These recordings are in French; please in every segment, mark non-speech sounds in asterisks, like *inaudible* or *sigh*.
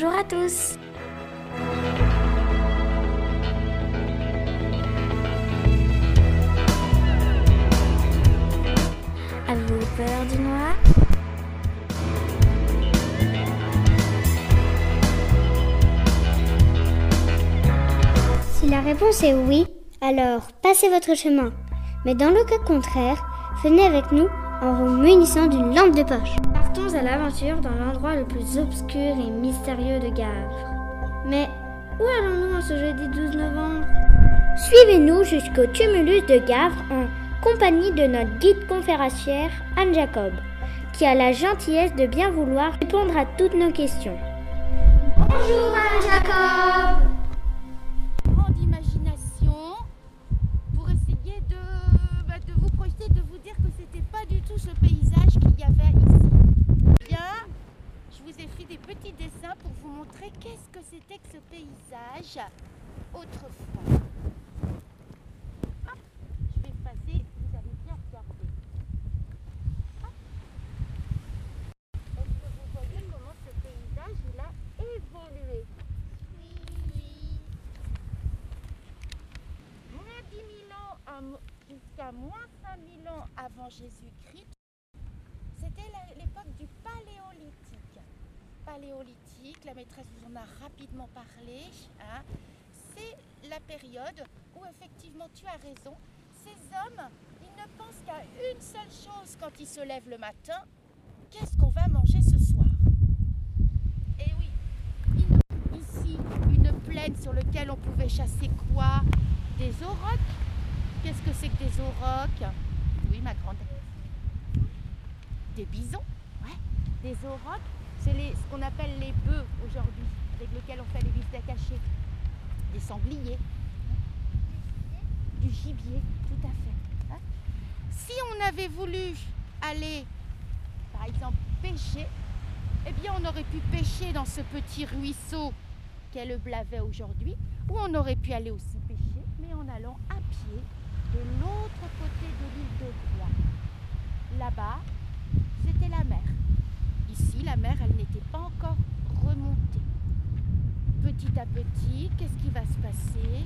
bonjour à tous. Avez-vous peur du noir Si la réponse est oui, alors passez votre chemin. Mais dans le cas contraire, venez avec nous en vous munissant d'une lampe de poche. À l'aventure dans l'endroit le plus obscur et mystérieux de Gavre. Mais où allons-nous en ce jeudi 12 novembre? Suivez-nous jusqu'au tumulus de Gavre en compagnie de notre guide conférencière Anne Jacob, qui a la gentillesse de bien vouloir répondre à toutes nos questions. Bonjour Anne Jacob pour vous montrer qu'est-ce que c'était que ce paysage autrefois. Hop, je vais passer, vous allez bien regarder. Vous voyez comment ce paysage il a évolué? Moins 10 000 ans jusqu'à moins 5 000 ans avant Jésus-Christ, c'était l'époque du paléolithique. Paléolithique, la maîtresse vous en a rapidement parlé. hein. C'est la période où effectivement tu as raison. Ces hommes, ils ne pensent qu'à une seule chose quand ils se lèvent le matin. Qu'est-ce qu'on va manger ce soir? Et oui, il- ici, une plaine sur laquelle on pouvait chasser quoi? Des aurochs? Qu'est-ce que c'est que des aurochs? Oui, ma grande. Des bisons? Ouais. Des aurochs, c'est ce qu'on appelle les bœufs aujourd'hui, avec lesquels on fait les bistecs hachés. Des sangliers. Du gibier, tout à fait. hein. Si on avait voulu aller, par exemple, pêcher, eh bien, on aurait pu pêcher dans ce petit ruisseau qu'est le Blavet aujourd'hui, ou on aurait pu aller aussi pêcher, mais en allant à pied de l'autre côté de l'île de Groix. Là-bas, c'était la mer. La mer, elle n'était pas encore remontée. Petit à petit, qu'est-ce qui va se passer?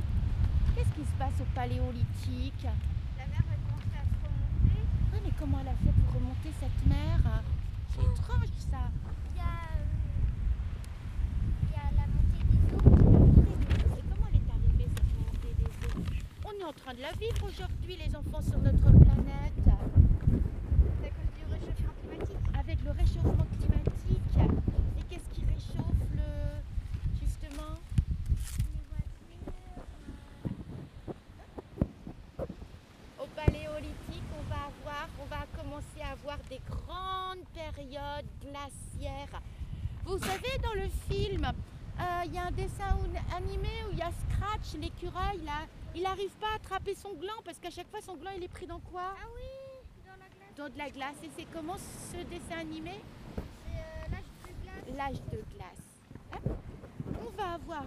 Qu'est-ce qui se passe au paléolithique? La mer va commencer à se remonter. Oui, mais comment elle a fait pour remonter cette mer? C'est étrange ça. Il y a, euh, il y a la montée des eaux. Et comment elle est arrivée cette montée des eaux? On est en train de la vivre aujourd'hui, les enfants, sur notre planète. C'est à cause du réchauffement climatique. avec le réchauffement climatique. Et qu'est-ce qui réchauffe le justement Les voitures. Au paléolithique, on va avoir, on va commencer à avoir des grandes périodes glaciaires. Vous savez, dans le film, euh, il y a un dessin ou- animé où il y a Scratch, l'écureuil, là, il n'arrive pas à attraper son gland parce qu'à chaque fois son gland il est pris dans quoi Ah oui, dans la glace. Dans de la glace. Et c'est comment ce dessin animé C'est euh, l'âge de glace. l'âge de glace. On va avoir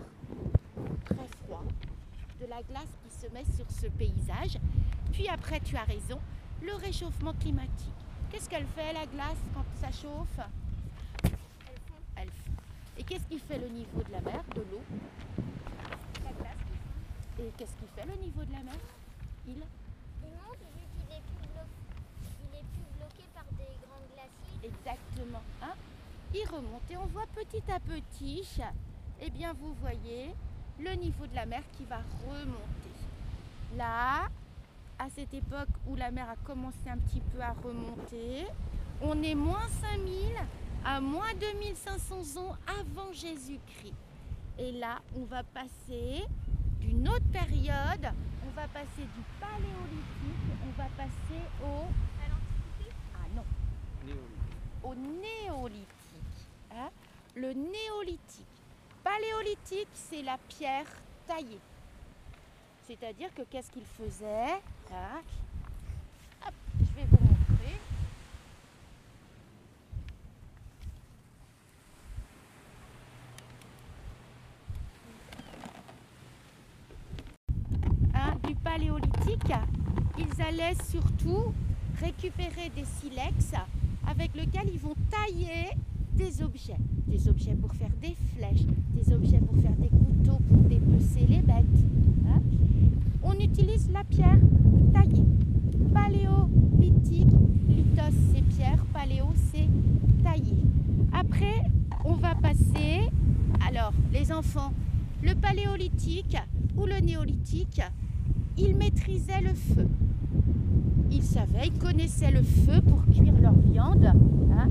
très froid, de la glace qui se met sur ce paysage. Puis après, tu as raison, le réchauffement climatique. Qu'est-ce qu'elle fait la glace quand ça chauffe? Elles font Elle fond. Et qu'est-ce qui fait le niveau de la mer, de l'eau? La glace qui fond. Et qu'est-ce qui fait le niveau de la mer? Il Il monte vu qu'il est plus bloqué. Il est plus bloqué par des grands glaciers. Exactement. Hein Il remonte et on voit petit à petit, eh bien vous voyez le niveau de la mer qui va remonter. Là, à cette époque où la mer a commencé un petit peu à remonter, on est moins 5000 à moins 2500 ans avant Jésus-Christ. Et là, on va passer d'une autre période, on va passer du paléolithique, on va passer au... À l'Antiquité? Ah non, au néolithique. Le néolithique. Paléolithique, c'est la pierre taillée. C'est-à-dire que qu'est-ce qu'il faisait hein Hop, Je vais vous montrer. Hein, du paléolithique, ils allaient surtout récupérer des silex avec lequel ils vont tailler des objets. des objets pour faire des flèches, des objets pour faire des couteaux, pour dépecer les bêtes. hein. On utilise la pierre taillée. Paléolithique, lithos c'est pierre, paléo c'est taillé. Après, on va passer, alors les enfants, le paléolithique ou le néolithique, ils maîtrisaient le feu. Ils savaient, ils connaissaient le feu pour cuire leur viande. hein.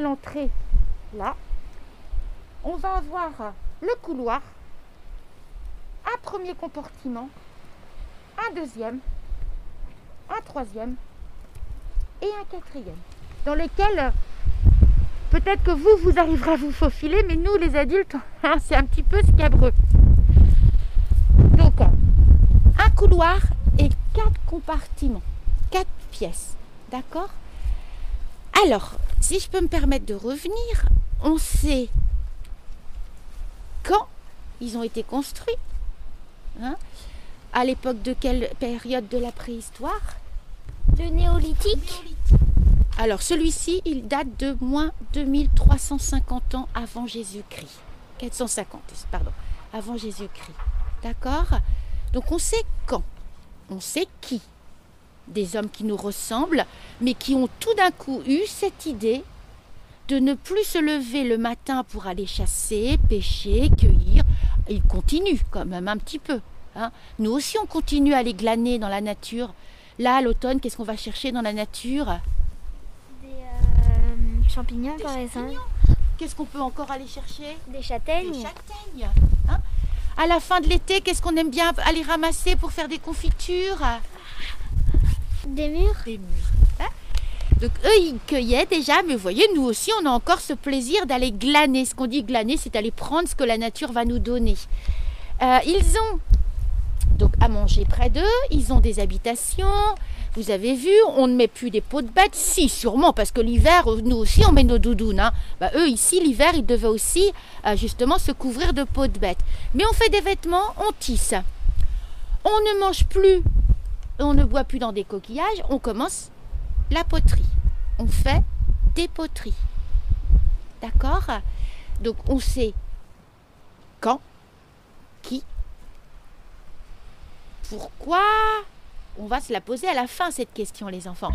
L'entrée là. On va avoir le couloir, un premier compartiment, un deuxième, un troisième et un quatrième. Dans lesquels peut-être que vous, vous arriverez à vous faufiler, mais nous les adultes, *laughs* hein, c'est un petit peu scabreux. Donc, un couloir et quatre compartiments, quatre pièces. D'accord? Alors, si je peux me permettre de revenir, on sait quand ils ont été construits. hein, à l'époque de quelle période de la préhistoire? Le néolithique Alors, celui-ci, il date de moins 2350 ans avant Jésus-Christ. 450, pardon, avant Jésus-Christ. D'accord? Donc, on sait quand? On sait qui? Des hommes qui nous ressemblent, mais qui ont tout d'un coup eu cette idée de ne plus se lever le matin pour aller chasser, pêcher, cueillir. Ils continuent quand même un petit peu. hein. Nous aussi, on continue à aller glaner dans la nature. Là, à l'automne, qu'est-ce qu'on va chercher dans la nature? Des euh, champignons, Des par exemple. champignons. Qu'est-ce qu'on peut encore aller chercher? Des Des châtaignes. châtaignes. hein. à la fin de l'été, qu'est-ce qu'on aime bien aller ramasser pour faire des confitures? Des murs. Des mûres. hein? Donc eux, ils cueillaient déjà, mais vous voyez, nous aussi, on a encore ce plaisir d'aller glaner. Ce qu'on dit glaner, c'est aller prendre ce que la nature va nous donner. Euh, ils ont donc à manger près d'eux, ils ont des habitations. Vous avez vu, on ne met plus des pots de bêtes. Si, sûrement, parce que l'hiver, nous aussi, on met nos doudounes. hein. Bah, eux, ici, l'hiver, ils devaient aussi euh, justement se couvrir de peaux de bêtes. Mais on fait des vêtements, on tisse. On ne mange plus, on ne boit plus dans des coquillages, on commence la poterie. On fait des poteries. D'accord? Donc on sait quand, qui, pourquoi. On va se la poser à la fin, cette question, les enfants.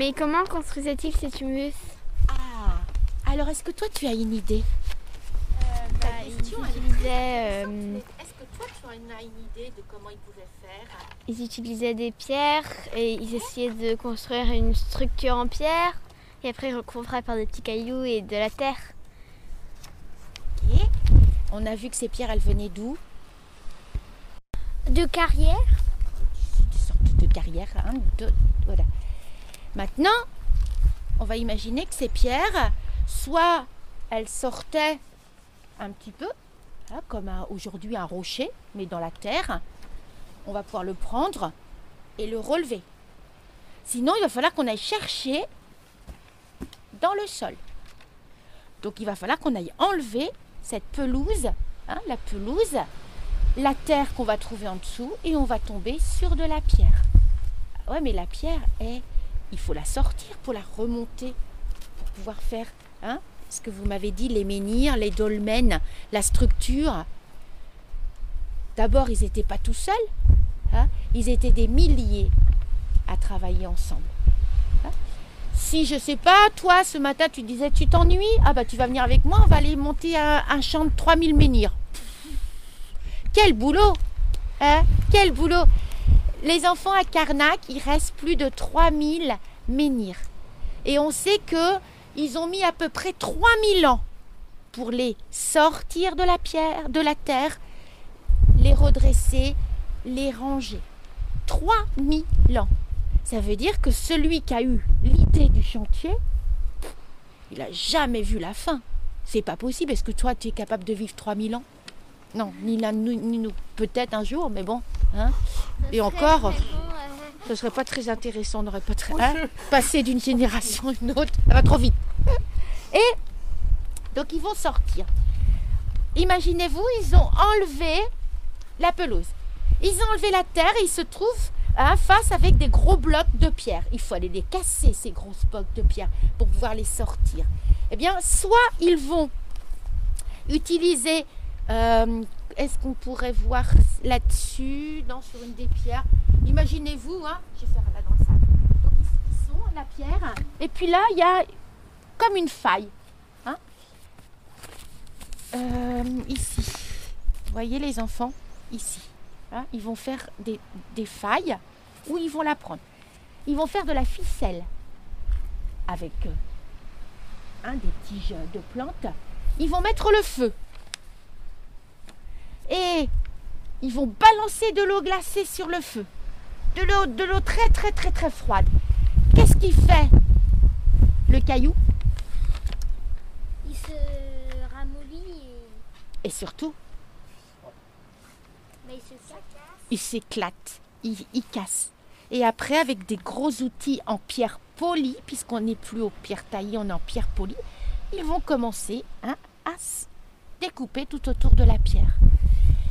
Mais comment construisait-il ces tumulus Ah Alors, est-ce que toi, tu as une idée bah, Ils question, utilisaient, euh, Est-ce que toi, tu as une idée de comment ils pouvaient faire ils utilisaient des pierres et ils essayaient de construire une structure en pierre. Et après, ils recouvraient par des petits cailloux et de la terre. Ok. On a vu que ces pierres, elles venaient d'où? De carrière Des sortes de carrières. hein, de- voilà. Maintenant, on va imaginer que ces pierres, soit elles sortaient un petit peu, hein, comme aujourd'hui un rocher, mais dans la terre. On va pouvoir le prendre et le relever. Sinon, il va falloir qu'on aille chercher dans le sol. Donc, il va falloir qu'on aille enlever cette pelouse hein, la pelouse, la terre qu'on va trouver en dessous et on va tomber sur de la pierre. Ah Ouais, mais la pierre, est, il faut la sortir pour la remonter, pour pouvoir faire hein, ce que vous m'avez dit, les menhirs, les dolmens, la structure. D'abord, ils n'étaient pas tout seuls, hein, ils étaient des milliers à travailler ensemble. Hein. Si je sais pas, toi ce matin tu disais tu t'ennuies, ah bah tu vas venir avec moi, on va aller monter un, un champ de 3000 menhirs. Quel boulot hein Quel boulot Les enfants à Carnac, il reste plus de 3000 menhirs. Et on sait que ils ont mis à peu près 3000 ans pour les sortir de la pierre, de la terre, les redresser, les ranger. 3000 ans. Ça veut dire que celui qui a eu l'idée du chantier, il n'a jamais vu la fin. C'est pas possible. Est-ce que toi, tu es capable de vivre 3000 ans? Non, ni. Ni nous. Peut-être un jour, mais bon. Hein Et encore, ce serait pas très intéressant. On n'aurait pas très. hein, passer d'une génération à une autre. Ça va trop vite. Et donc, ils vont sortir. Imaginez-vous, ils ont enlevé la pelouse. Ils ont enlevé la terre et ils se trouvent hein, face avec des gros blocs de pierre. Il faut aller les casser, ces grosses blocs de pierre, pour pouvoir les sortir. Eh bien, soit ils vont utiliser, euh, est-ce qu'on pourrait voir là-dessus, dans sur une des pierres? Imaginez-vous, hein, je vais faire là dans sont la pierre, et puis là, il y a comme une faille. hein. Euh, ici, vous voyez les enfants Ici. Hein, ils vont faire des, failles où ils vont la prendre. Ils vont faire de la ficelle avec euh, des tiges de plantes. Ils vont mettre le feu. Et ils vont balancer de l'eau glacée sur le feu. De l'eau, de l'eau très très très très froide. Qu'est-ce qui fait le caillou? Il se ramollit et... Et surtout, Mais il se casse. il s'éclate, il, il casse. Et après, avec des gros outils en pierre polie, puisqu'on n'est plus aux pierres taillées, on est en pierre polie, ils vont commencer hein, à se découper tout autour de la pierre.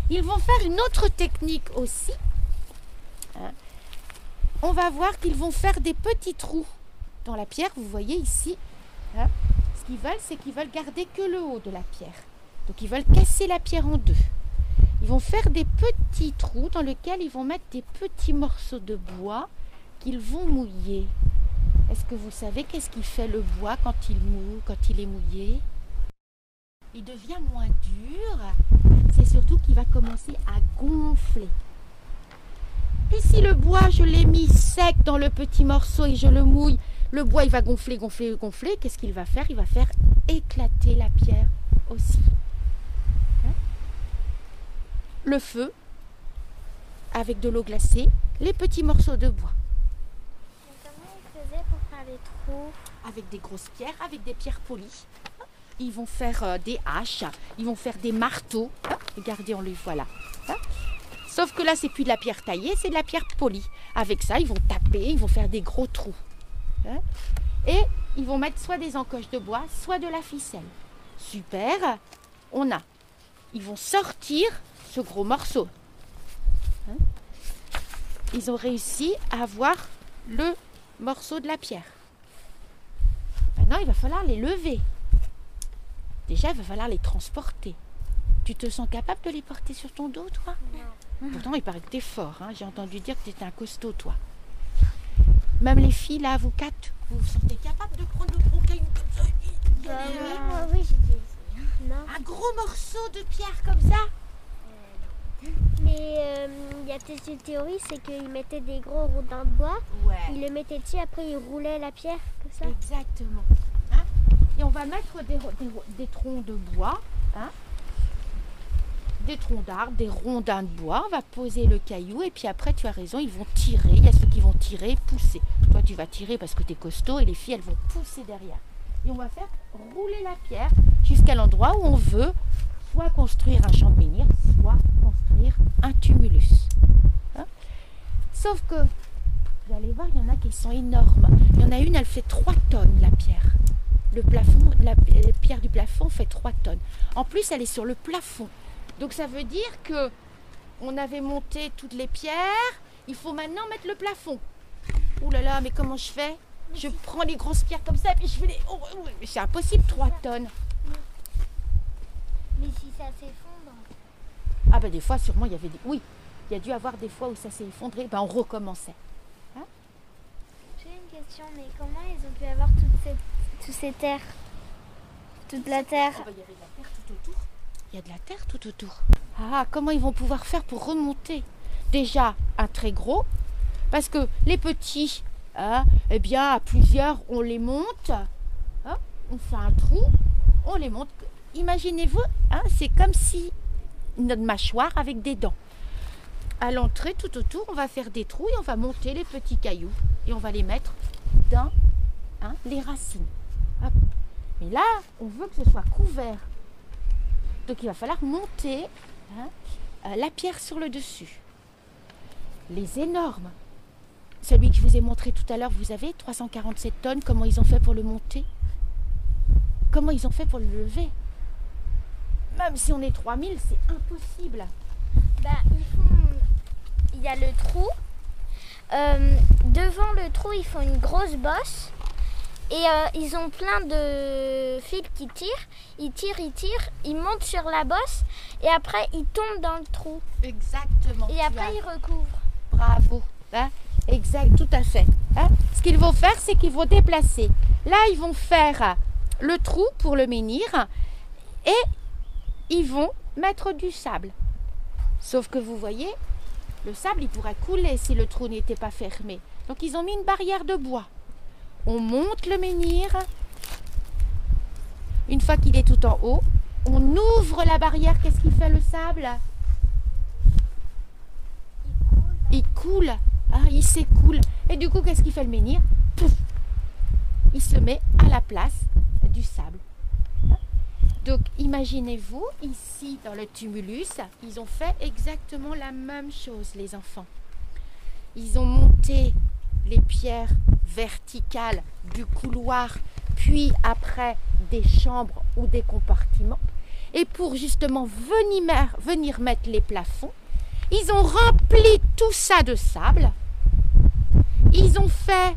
Ils vont faire une autre technique aussi. hein. On va voir qu'ils vont faire des petits trous dans la pierre. Vous voyez ici, hein. ce qu'ils veulent, c'est qu'ils veulent garder que le haut de la pierre. Donc ils veulent casser la pierre en deux. Ils vont faire des petits trous dans lesquels ils vont mettre des petits morceaux de bois qu'ils vont mouiller. Est-ce que vous savez qu'est-ce qui fait le bois quand il mouille, quand il est mouillé? Il devient moins dur. C'est surtout qu'il va commencer à gonfler. Et si le bois, je l'ai mis sec dans le petit morceau et je le mouille, le bois, il va gonfler, gonfler, gonfler. Qu'est-ce qu'il va faire? Il va faire éclater la pierre aussi le feu avec de l'eau glacée, les petits morceaux de bois, comment il faisait pour faire les trous? Avec des grosses pierres, avec des pierres polies. Ils vont faire euh, des haches, ils vont faire des marteaux. Regardez, on les voit là. Sauf que là, c'est plus de la pierre taillée, c'est de la pierre polie. Avec ça, ils vont taper, ils vont faire des gros trous. Hein. Et ils vont mettre soit des encoches de bois, soit de la ficelle. Super. On a. Ils vont sortir ce gros morceau. Hein. Ils ont réussi à avoir le morceau de la pierre. Maintenant, il va falloir les lever. Déjà, il va falloir les transporter. Tu te sens capable de les porter sur ton dos, toi Pourtant, il paraît que t'es fort. hein. J'ai entendu dire que t'étais un costaud, toi. Même les filles, là, vous quatre, vous vous sentez capable de prendre le gros caillou comme ça Bah aller, oui, j'ai. Non. Un gros morceau de pierre comme ça Mais euh, il y a peut-être une théorie, c'est qu'ils mettaient des gros rondins de bois, Ouais. ils le mettaient dessus, après ils roulaient la pierre, comme ça. Exactement. Et on va mettre des troncs de bois, hein des troncs d'arbres, des rondins de bois. On va poser le caillou et puis après, tu as raison, ils vont tirer. Il y a ceux qui vont tirer, pousser. Toi, tu vas tirer parce que tu es costaud et les filles, elles vont pousser derrière. Et on va faire rouler la pierre jusqu'à l'endroit où on veut soit construire un champ de menhir, soit construire un tumulus. Hein Sauf que vous allez voir, il y en a qui sont énormes. Il y en a une, elle fait 3 tonnes, la pierre. Le plafond, la, la pierre du plafond fait 3 tonnes. En plus, elle est sur le plafond. Donc ça veut dire que on avait monté toutes les pierres. Il faut maintenant mettre le plafond. Ouh là là, mais comment je fais? Je prends les grosses pierres comme ça, puis je fais les. Oh, oh, mais c'est impossible, 3 tonnes. Mais si ça s'effondre. Ah ben des fois, sûrement, il y avait des. Oui, il y a dû avoir des fois où ça s'est effondré. Ben on recommençait. J'ai une question, mais comment ils ont pu avoir toute cette, ces terres Toute la terre bah, il y avait de la terre tout autour. Il y a de la terre tout autour. Ah, comment ils vont pouvoir faire pour remonter? Déjà, un très gros, parce que les petits, hein, eh bien, à plusieurs, on les monte. hein, on fait un trou, on les monte. Imaginez-vous, hein, c'est comme si notre mâchoire avec des dents. À l'entrée, tout autour, on va faire des trous et on va monter les petits cailloux et on va les mettre dans hein, les racines. Mais là, on veut que ce soit couvert. Donc il va falloir monter hein, euh, la pierre sur le dessus. Les énormes. Celui que je vous ai montré tout à l'heure, vous avez 347 tonnes, comment ils ont fait pour le monter? Comment ils ont fait pour le lever? Même si on est 3000, c'est impossible. Bah. Il y a le trou. Euh, devant le trou, ils font une grosse bosse. Et euh, ils ont plein de fils qui tirent. Ils tirent, ils tirent. Ils montent sur la bosse. Et après, ils tombent dans le trou. Exactement. Et après, as- ils recouvrent. Bravo. Hein exact, tout à fait. Hein Ce qu'ils vont faire, c'est qu'ils vont déplacer. Là, ils vont faire le trou pour le menhir et ils vont mettre du sable. Sauf que vous voyez, le sable, il pourrait couler si le trou n'était pas fermé. Donc, ils ont mis une barrière de bois. On monte le menhir. Une fois qu'il est tout en haut, on ouvre la barrière. Qu'est-ce qui fait le sable? Il coule, ah, il s'écoule. Et du coup, qu'est-ce qu'il fait le menhir? Pouf Il se met à la place du sable. Donc, imaginez-vous, ici, dans le tumulus, ils ont fait exactement la même chose, les enfants. Ils ont monté les pierres verticales du couloir, puis après des chambres ou des compartiments. Et pour justement venir, venir mettre les plafonds, ils ont rempli tout ça de sable. Ils ont fait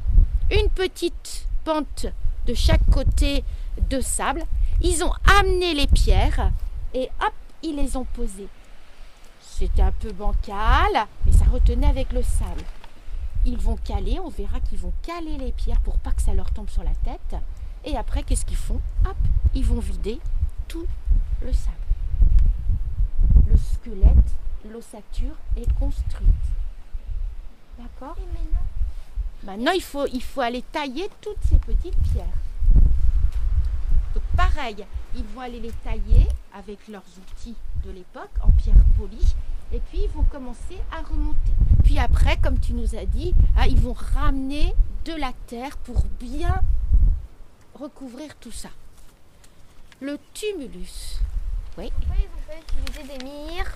une petite pente de chaque côté de sable. Ils ont amené les pierres et hop, ils les ont posées. C'était un peu bancal, mais ça retenait avec le sable. Ils vont caler, on verra qu'ils vont caler les pierres pour pas que ça leur tombe sur la tête. Et après, qu'est-ce qu'ils font Hop, ils vont vider tout le sable. Le squelette l'ossature est construite. D'accord Maintenant, il faut, il faut aller tailler toutes ces petites pierres. Donc, pareil, ils vont aller les tailler avec leurs outils de l'époque en pierre polie. Et puis, ils vont commencer à remonter. Puis après, comme tu nous as dit, ah, ils vont ramener de la terre pour bien recouvrir tout ça. Le tumulus. Pourquoi ils n'ont pas utilisé des mires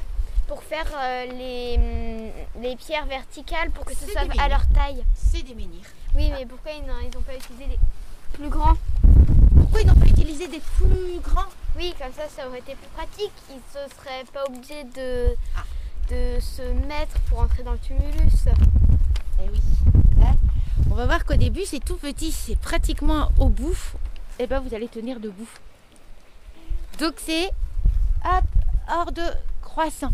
pour faire euh, les, hum, les pierres verticales pour que ce soit à leur taille C'est des menhirs. Oui, mais pourquoi ils n'ont pas utilisé des plus grands Pourquoi ils n'ont pas utilisé des plus grands? Oui, comme ça, ça aurait été plus pratique. Ils ne seraient pas obligés de, Ah. De se mettre pour entrer dans le tumulus. Eh oui. Hein On va voir qu'au début, c'est tout petit, c'est pratiquement au bout. Et ben, vous allez tenir debout. Donc, c'est hop, hors de croissant.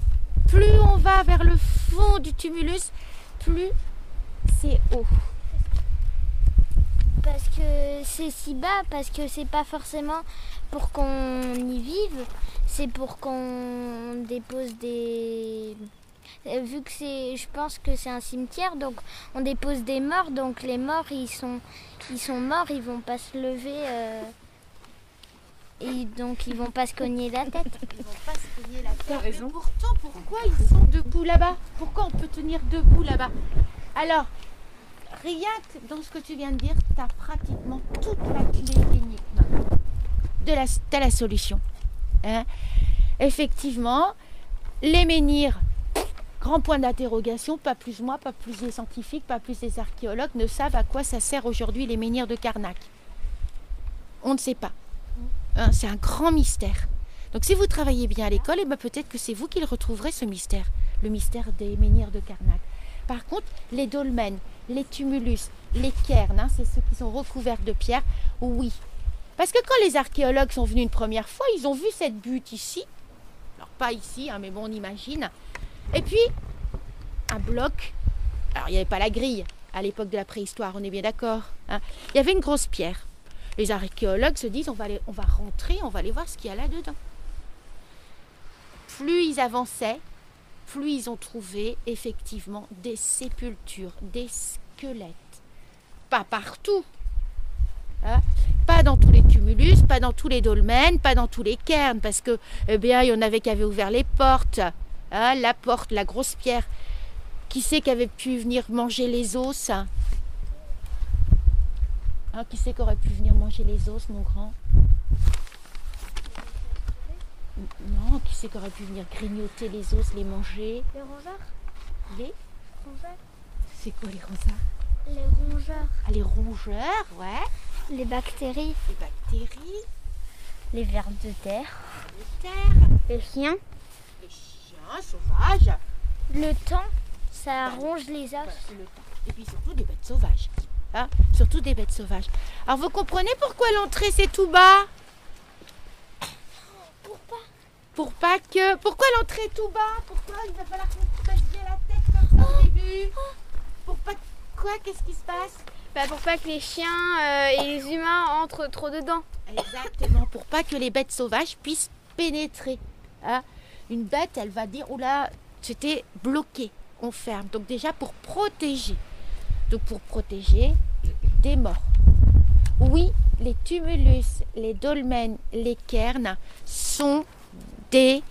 Plus on va vers le fond du tumulus, plus c'est haut. Parce que c'est si bas, parce que c'est pas forcément pour qu'on y vive, c'est pour qu'on dépose des. Euh, Vu que c'est, je pense que c'est un cimetière, donc on dépose des morts, donc les morts ils sont, ils sont morts, ils vont pas se lever, euh, et donc ils vont pas se cogner la tête. Ils vont pas se cogner la tête. Mais pourtant, pourquoi ils sont debout là-bas? Pourquoi on peut tenir debout là-bas? Alors, rien que dans ce que tu viens de dire, tu as pratiquement toute la clé d'énigme. De la, t'as la solution. Hein Effectivement, les menhirs, grand point d'interrogation, pas plus moi, pas plus les scientifiques, pas plus les archéologues ne savent à quoi ça sert aujourd'hui les menhirs de Karnak. On ne sait pas. Hein, c'est un grand mystère. Donc si vous travaillez bien à l'école, eh ben, peut-être que c'est vous qui le retrouverez ce mystère, le mystère des menhirs de Karnak. Par contre, les dolmens, les tumulus, les cairns, hein, c'est ceux qui sont recouverts de pierre, oui. Parce que quand les archéologues sont venus une première fois, ils ont vu cette butte ici. Alors pas ici, hein, mais bon, on imagine. Et puis, un bloc. Alors il n'y avait pas la grille à l'époque de la préhistoire, on est bien d'accord. hein. Il y avait une grosse pierre. Les archéologues se disent on va, on va rentrer, on va aller voir ce qu'il y a là-dedans. Plus ils avançaient, plus ils ont trouvé effectivement des sépultures, des squelettes. Pas partout. Hein? Pas dans tous les tumulus, pas dans tous les dolmens, pas dans tous les cairns, parce que, eh bien, il y en avait qui avaient ouvert les portes. hein, la porte, la grosse pierre. Qui c'est qui avait pu venir manger les os? Hein Qui c'est qui aurait pu venir manger les os, mon grand? Non, qui c'est qui aurait pu venir grignoter les os, les manger? Les rongeurs? Les? Rongeurs? C'est quoi les rosards Les rongeurs. Ah, les rongeurs, ouais. Les bactéries, Les bactéries, les vers de terre, les terres, les chiens. les chiens sauvages. Le temps, ça ronge les os. Voilà, c'est le temps. Et puis surtout des bêtes sauvages. Hein surtout des bêtes sauvages. Alors vous comprenez pourquoi l'entrée c'est tout bas? Pour pas. Pour pas que. Pourquoi l'entrée est tout bas? Pourquoi il va falloir qu'on fasse bien la tête comme ça au début? Pour pas. Quoi? Qu'est-ce qui se passe? Bah, pour pas que les chiens euh, et les humains entrent trop dedans. Exactement, pour pas que les bêtes sauvages puissent pénétrer. hein. Une bête, elle va dire, oula, c'était bloqué, on ferme. Donc déjà pour protéger. Donc pour protéger des morts. Oui, les tumulus, les dolmens, les cairns sont des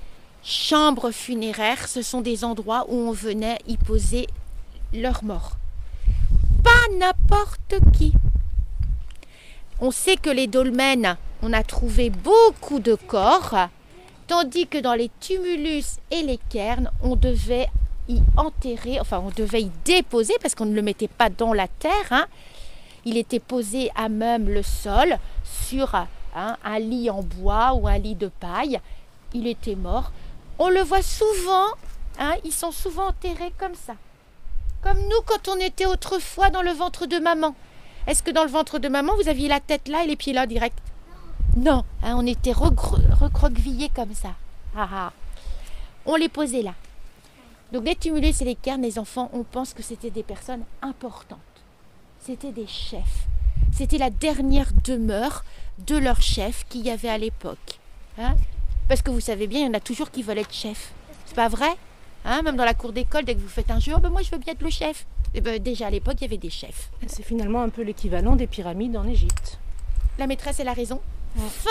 chambres funéraires. Ce sont des endroits où on venait y poser leurs morts. N'importe qui. On sait que les dolmens, on a trouvé beaucoup de corps, tandis que dans les tumulus et les cairns, on devait y enterrer, enfin on devait y déposer, parce qu'on ne le mettait pas dans la terre, hein. il était posé à même le sol sur hein, un lit en bois ou un lit de paille, il était mort. On le voit souvent, hein, ils sont souvent enterrés comme ça. Comme nous quand on était autrefois dans le ventre de maman. Est-ce que dans le ventre de maman, vous aviez la tête là et les pieds là direct? Non, hein, on était recro- recroquevillés comme ça. Ah, ah. On les posait là. Donc les tumulus et les cairns, les enfants, on pense que c'était des personnes importantes. C'était des chefs. C'était la dernière demeure de leur chef qu'il y avait à l'époque. Hein Parce que vous savez bien, il y en a toujours qui veulent être chef. C'est pas vrai? Hein Même dans la cour d'école, dès que vous faites un jeu, Oh, ben moi je veux bien être le chef. Eh ben, déjà à l'époque, il y avait des chefs. C'est finalement un peu l'équivalent des pyramides en Égypte. La maîtresse, elle a raison. Fin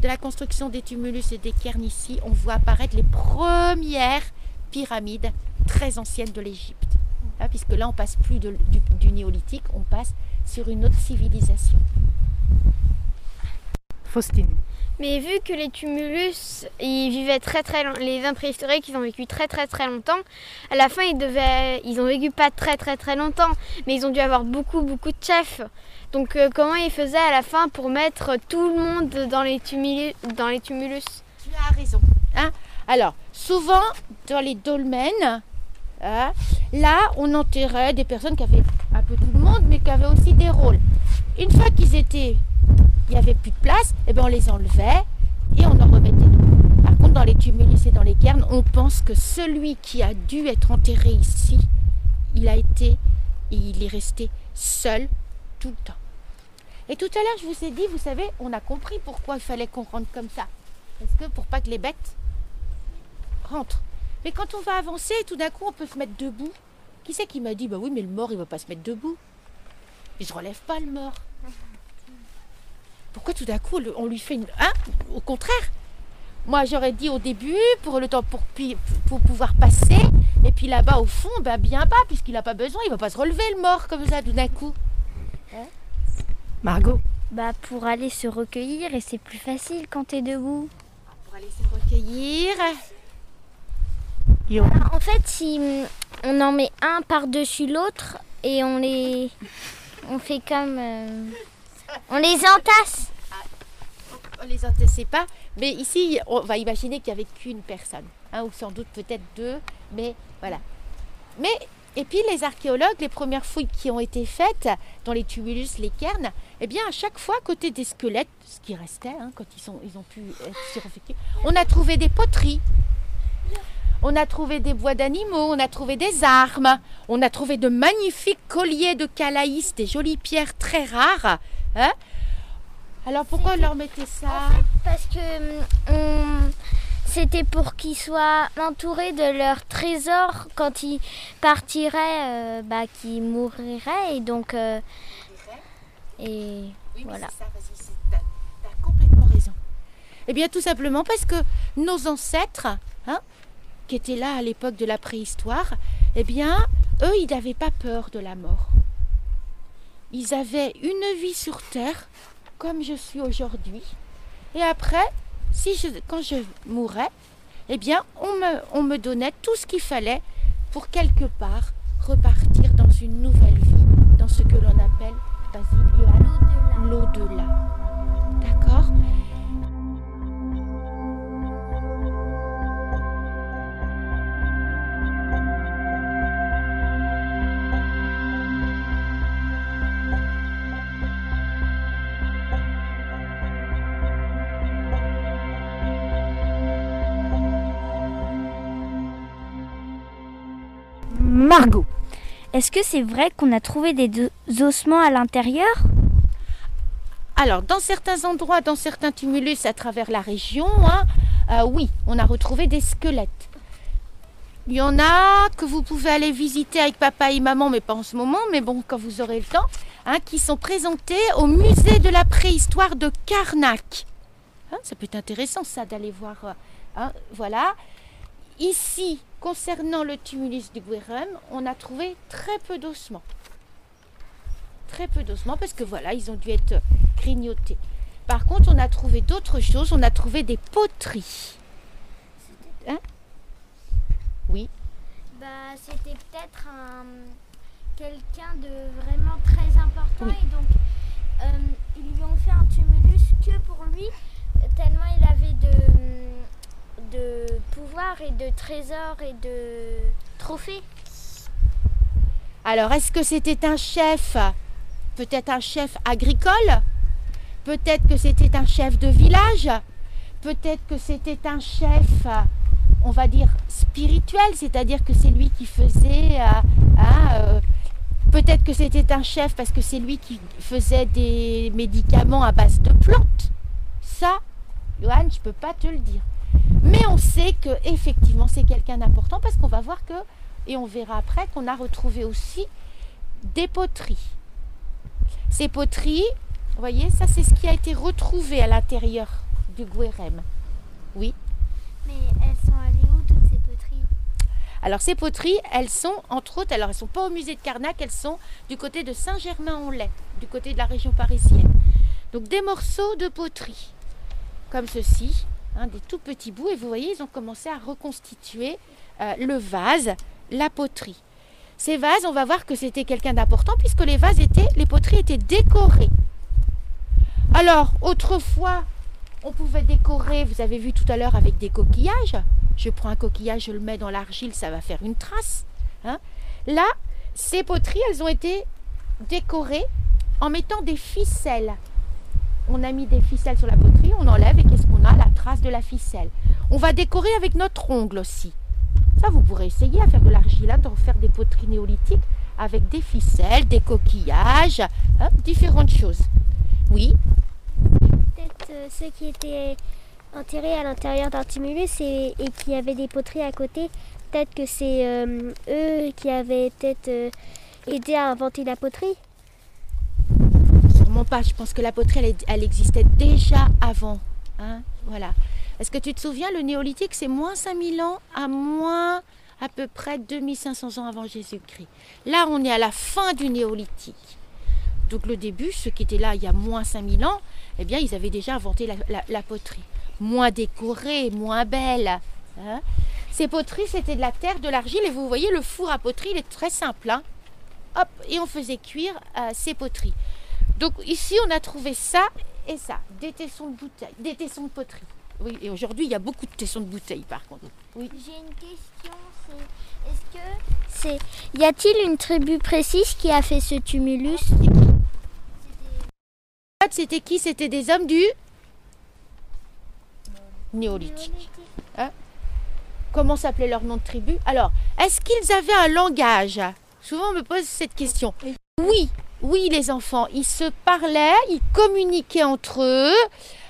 de la construction des tumulus et des cairns ici, on voit apparaître les premières pyramides très anciennes de l'Égypte. Hein, puisque là, on passe plus de- du, du néolithique, on passe sur une autre civilisation. Faustine. Mais vu que les tumulus, ils vivaient très très long- les hommes préhistoriques, ils ont vécu très très très longtemps. À la fin, ils devaient, ils ont vécu pas très très très longtemps, mais ils ont dû avoir beaucoup beaucoup de chefs. Donc euh, comment ils faisaient à la fin pour mettre tout le monde dans les tumulus, Tu as raison. hein? Alors, souvent, dans les dolmens, hein, là, on enterrait des personnes qui avaient un peu tout le monde, mais qui avaient aussi des rôles. Une fois qu'ils étaient, il n'y avait plus de place, et ben on les enlevait et on en remettait d'autres. Par contre, dans les tumulus et dans les cairns, on pense que celui qui a dû être enterré ici, il a été et il est resté seul tout le temps. Et tout à l'heure, je vous ai dit, vous savez, on a compris pourquoi il fallait qu'on rentre comme ça. Parce que pour pas que les bêtes rentrent. Mais quand on va avancer, tout d'un coup, on peut se mettre debout. Qui c'est qui m'a dit, bah oui, mais le mort, il va pas se mettre debout. Et je relève pas le mort. Pourquoi tout d'un coup, on lui fait une... Hein Au contraire. Moi, j'aurais dit au début, pour le temps, pour, pouvoir passer. Et puis là-bas, au fond, ben, bien bas, puisqu'il n'a pas besoin, il va pas se relever le mort comme ça, tout d'un coup. Margot. Bah pour aller se recueillir et c'est plus facile quand t'es debout. Pour aller se recueillir. Bah, en fait, si on en met un par-dessus l'autre et on les, on fait comme, euh, on les entasse. on les entassait pas. Mais ici, on va imaginer qu'il n'y avait qu'une personne, hein, ou sans doute peut-être deux, mais voilà. Mais et puis les archéologues, les premières fouilles qui ont été faites dans les tumulus, les cairns, eh bien à chaque fois, côté des squelettes, ce qui restait hein, quand ils, ont pu être sureffectués, on a trouvé des poteries. On a trouvé des bois d'animaux, on a trouvé des armes, on a trouvé de magnifiques colliers de calaïs, des jolies pierres très rares. Hein. Alors pourquoi on leur mettait ça Parce que hum, on- c'était pour qu'ils soient entourés de leurs trésors quand ils partiraient, euh, bah, qu'ils mourraient. Et donc. euh, et Oui, mais Voilà. c'est ça, vas-y, c'est- t'as, t'as complètement raison. Eh bien, tout simplement parce que nos ancêtres, hein, qui étaient là à l'époque de la préhistoire, eh bien, eux, ils n'avaient pas peur de la mort. Ils avaient une vie sur Terre, comme je suis aujourd'hui. Et après, quand je mourrais, eh bien, on me, on me donnait tout ce qu'il fallait pour quelque part repartir dans une nouvelle vie, dans ce que l'on appelle, l'au-delà. Margot, est-ce que c'est vrai qu'on a trouvé des ossements à l'intérieur? Alors, dans certains endroits, dans certains tumulus à travers la région, hein, euh, oui, on a retrouvé des squelettes. Il y en a que vous pouvez aller visiter avec papa et maman, mais pas en ce moment, mais bon, quand vous aurez le temps, hein, qui sont présentés au musée de la préhistoire de Karnak. Hein, ça peut être intéressant, ça, d'aller voir. euh, hein, voilà. Ici, concernant le tumulus du Guérum, on a trouvé très peu d'ossements. Très peu d'ossements, parce que voilà, ils ont dû être grignotés. Par contre, on a trouvé d'autres choses. On a trouvé des poteries. Hein Oui. Bah, c'était peut-être un quelqu'un de vraiment très important Oui. et donc euh, ils lui ont fait un tumulus que pour lui tellement il avait de de pouvoir et de trésors et de trophées. Alors, est-ce que c'était un chef Peut-être un chef agricole? Peut-être que c'était un chef de village? Peut-être que c'était un chef, on va dire, spirituel, c'est-à-dire que c'est lui qui faisait... euh, hein, euh, Peut-être que c'était un chef parce que c'est lui qui faisait des médicaments à base de plantes. Ça, Johan, je ne peux pas te le dire. Mais on sait que effectivement c'est quelqu'un d'important parce qu'on va voir que, et on verra après, qu'on a retrouvé aussi des poteries. Ces poteries, vous voyez, ça c'est ce qui a été retrouvé à l'intérieur du Guérem. Oui. Mais elles sont allées où toutes ces poteries? Alors ces poteries, elles sont entre autres, alors elles sont pas au musée de Carnac, elles sont du côté de Saint-Germain-en-Laye, du côté de la région parisienne. Donc des morceaux de poterie, comme ceci, hein, des tout petits bouts, et vous voyez, ils ont commencé à reconstituer euh, le vase, la poterie. Ces vases, on va voir que c'était quelqu'un d'important puisque les vases étaient, les poteries étaient décorées. Alors, autrefois, on pouvait décorer, vous avez vu tout à l'heure, avec des coquillages. Je prends un coquillage, je le mets dans l'argile, ça va faire une trace. hein. Là, ces poteries, elles ont été décorées en mettant des ficelles. On a mis des ficelles sur la poterie, on enlève et qu'est-ce qu'on a? La trace de la ficelle. On va décorer avec notre ongle aussi. Ça, vous pourrez essayer à faire de l'argile, d'en faire des poteries néolithiques avec des ficelles, des coquillages, hein, différentes choses. Oui, Peut-être euh, ceux qui étaient enterrés à l'intérieur d'un tumulus et, et qui avaient des poteries à côté, peut-être que c'est euh, eux qui avaient peut-être euh, aidé à inventer la poterie. Pas. Je pense que la poterie, elle, existait déjà avant. hein, voilà. Est-ce que tu te souviens, le néolithique, c'est moins 5000 ans à moins à peu près 2500 ans avant Jésus-Christ. Là, on est à la fin du néolithique. Donc le début, ceux qui étaient là il y a moins 5000 ans, eh bien, ils avaient déjà inventé la poterie. Moins décorée, moins belle. hein. Ces poteries, c'était de la terre, de l'argile. Et vous voyez, le four à poterie, il est très simple. hein. Hop, et on faisait cuire euh, ces poteries. Donc ici, on a trouvé ça. et ça, des tessons de bouteille, des tessons de poterie. Oui, et aujourd'hui, il y a beaucoup de tessons de bouteille par contre. J'ai une question, c'est est-ce que c'est y a-t-il une tribu précise qui a fait ce tumulus? C'était qui? C'était des hommes du néolithique. Hein? Comment s'appelait leur nom de tribu? Alors, est-ce qu'ils avaient un langage? Souvent, on me pose cette question. Oui, oui, les enfants, ils se parlaient, ils communiquaient entre eux.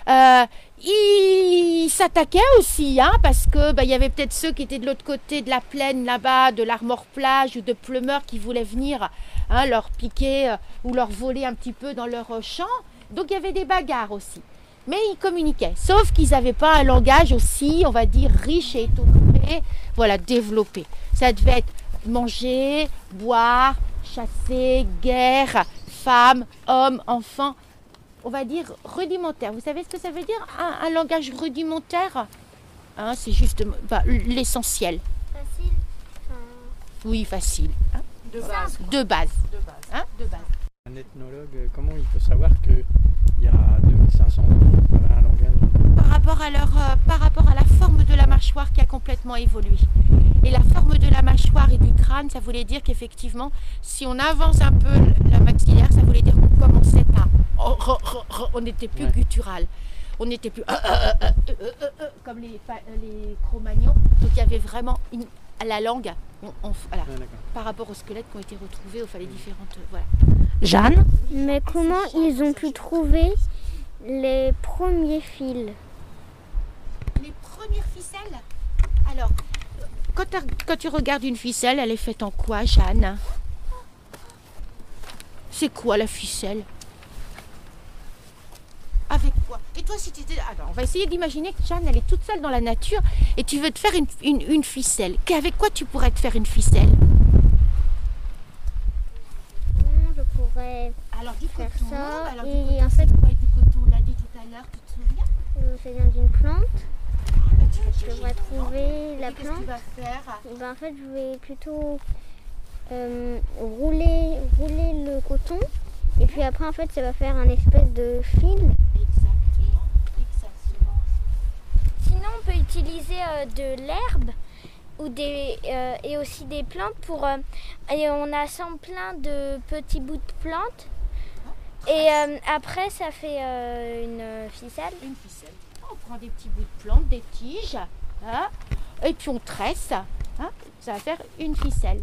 euh, ils s'attaquaient aussi, hein, parce que bah, il y avait peut-être ceux qui étaient de l'autre côté de la plaine là-bas, de l'Armor plage ou de Pleumeur qui voulaient venir hein, leur piquer euh, ou leur voler un petit peu dans leur euh, champ. Donc il y avait des bagarres aussi. Mais ils communiquaient, sauf qu'ils n'avaient pas un langage aussi, on va dire, riche et étoffé, voilà, développé. Ça devait être manger, boire, chasser, guerre, femmes, hommes, enfants, on va dire rudimentaire. Vous savez ce que ça veut dire un, un langage rudimentaire? Hein, C'est juste bah, l'essentiel. Facile. Oui, facile. hein. De base. De base. De base. hein, de base. Un ethnologue, comment il peut savoir qu'il y a 2500 ans, il y avait un langage par rapport à leur, euh, par rapport à la forme de la mâchoire qui a complètement évolué. Et la forme de la mâchoire et du crâne, ça voulait dire qu'effectivement, si on avance un peu la maxillaire, ça voulait dire qu'on commençait à, on n'était plus Ouais. guttural, on n'était plus euh, euh, comme les, les Cro-Magnons. Donc il y avait vraiment une- la langue, on- on- voilà, Ah, par rapport aux squelettes qui ont été retrouvés, il fallait différentes, euh, voilà. Jeanne. Mais comment ils ont pu trouver les premiers fils? Les premières ficelles? Alors, quand, quand tu regardes une ficelle, elle est faite en quoi, Jeanne? C'est quoi la ficelle Avec quoi Et toi, si tu étais. Alors, on va essayer d'imaginer que Jeanne, elle est toute seule dans la nature et tu veux te faire une, une, une ficelle. Avec quoi tu pourrais te faire une ficelle? Je pourrais Alors, du Faire coton. ça, Alors, et du coton, en c'est fait- quoi du coton? On l'a dit tout à l'heure, tu te souviens? Euh, ça vient d'une plante. Bah, tu vas Je dedans. trouver la Et Qu'est-ce que plante. tu vas faire? Eh ben, en fait, je vais plutôt euh, rouler, rouler le coton. Et puis après, en fait, ça va faire un espèce de fil. Exactement. Exactement. Sinon, on peut utiliser euh, de l'herbe ou des euh, et aussi des plantes pour euh, et on assemble plein de petits bouts de plantes et euh, après ça fait une ficelle. une ficelle. On prend des petits bouts de plantes, des tiges, hein, et puis on tresse. hein, ça va faire une ficelle.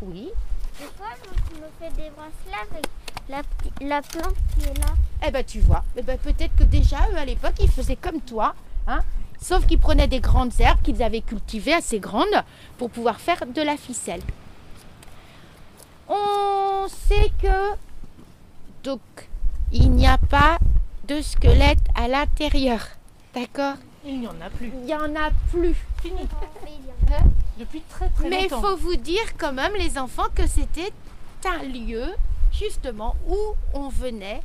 Oui. Des fois, je me fais des bracelets avec la, la plante qui est là. Eh ben tu vois, eh ben, peut-être que déjà eux à l'époque ils faisaient comme toi, hein, sauf qu'ils prenaient des grandes herbes qu'ils avaient cultivées assez grandes pour pouvoir faire de la ficelle. On sait que donc il n'y a pas de squelette à l'intérieur, d'accord? Il n'y en a plus. Il n'y en a plus. Fini. *laughs* Depuis très très Mais il longtemps. faut vous dire quand même, les enfants, que c'était un lieu, justement, où on venait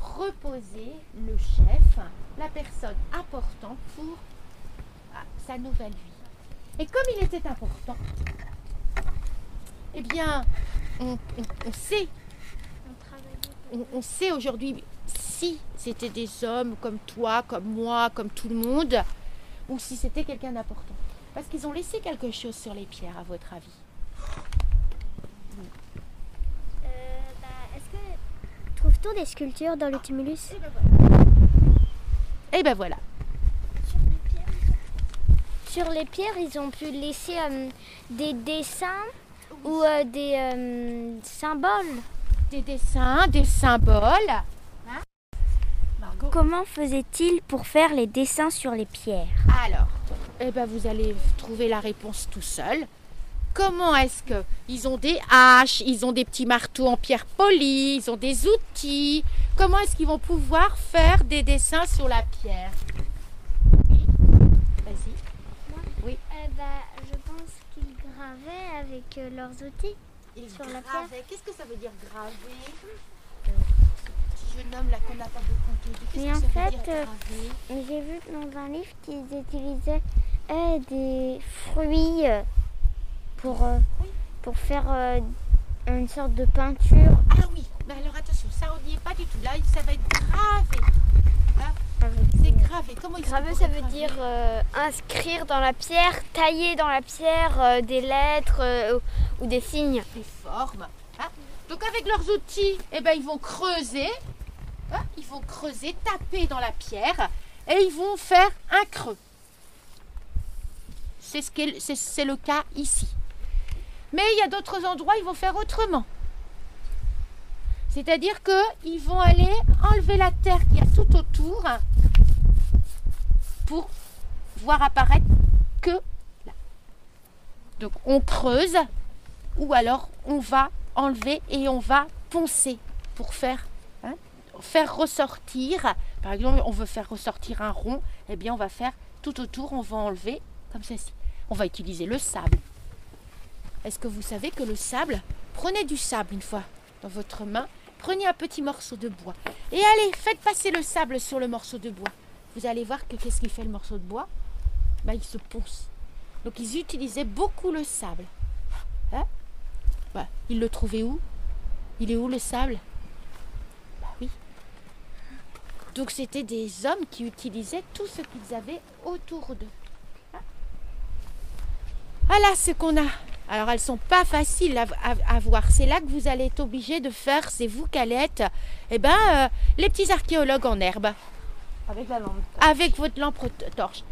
reposer le chef, la personne importante pour ah, sa nouvelle vie. Et comme il était important, eh bien, on, on- on sait, on, on sait aujourd'hui si c'était des hommes comme toi, comme moi, comme tout le monde, ou si c'était quelqu'un d'important. Parce qu'ils ont laissé quelque chose sur les pierres, à votre avis? Est-ce que trouve-t-on des sculptures dans le tumulus? Et ben voilà. Sur les pierres, ils ont pu laisser euh, des dessins ou euh, des euh, symboles. Des dessins, des symboles. Comment faisait-il pour faire les dessins sur les pierres? Alors, eh ben vous allez trouver la réponse tout seul. Comment est-ce que ils ont des haches, ils ont des petits marteaux en pierre polie, ils ont des outils. Comment est-ce qu'ils vont pouvoir faire des dessins sur la pierre? Oui. Vas-y. Eh ben, Je pense qu'ils gravaient avec euh, leurs outils. Ils Sur la gravaient. Qu'est-ce que ça veut dire graver? Euh, Ce jeune homme là qu'on n'a pas entendu. Qu'est-ce Mais en fait, euh, J'ai vu dans un livre qu'ils utilisaient euh, des fruits pour, euh, pour faire euh, une sorte de peinture. Ah oui, mais alors attention. ça on n'y est pas du tout. Là, ça va être gravé. Hein C'est gravé. Comment il Graver, ça veut dire euh, inscrire dans la pierre, tailler dans la pierre euh, des lettres euh, ou des signes. des formes. hein. Donc avec leurs outils, eh ben, ils vont creuser. hein, Ils vont creuser, taper dans la pierre et ils vont faire un creux. C'est ce le cas ici. Mais il y a d'autres endroits, ils vont faire autrement. C'est-à-dire qu'ils vont aller enlever la terre qu'il y a tout autour pour voir apparaître que là. Donc on creuse ou alors on va enlever et on va poncer pour faire, hein, ressortir. Par exemple, on veut faire ressortir un rond, eh bien on va faire tout autour, on va enlever comme ceci. On va utiliser le sable. Est-ce que vous savez que le sable, prenez du sable une fois dans votre main, prenez un petit morceau de bois et allez, faites passer le sable sur le morceau de bois. Vous allez voir que qu'est-ce qui fait le morceau de bois? Ben, Il se ponce. Donc ils utilisaient beaucoup le sable. Hein? Bah, Ils le trouvaient où? Il est où le sable? Bah oui. Donc c'était des hommes qui utilisaient tout ce qu'ils avaient autour d'eux. Hein? Voilà ce qu'on a. Alors elles sont pas faciles à, à- à voir. C'est là que vous allez être obligé de faire, c'est vous qui allez être, eh ben, euh, les petits archéologues en herbe, Avec la lampe. avec votre lampe torche.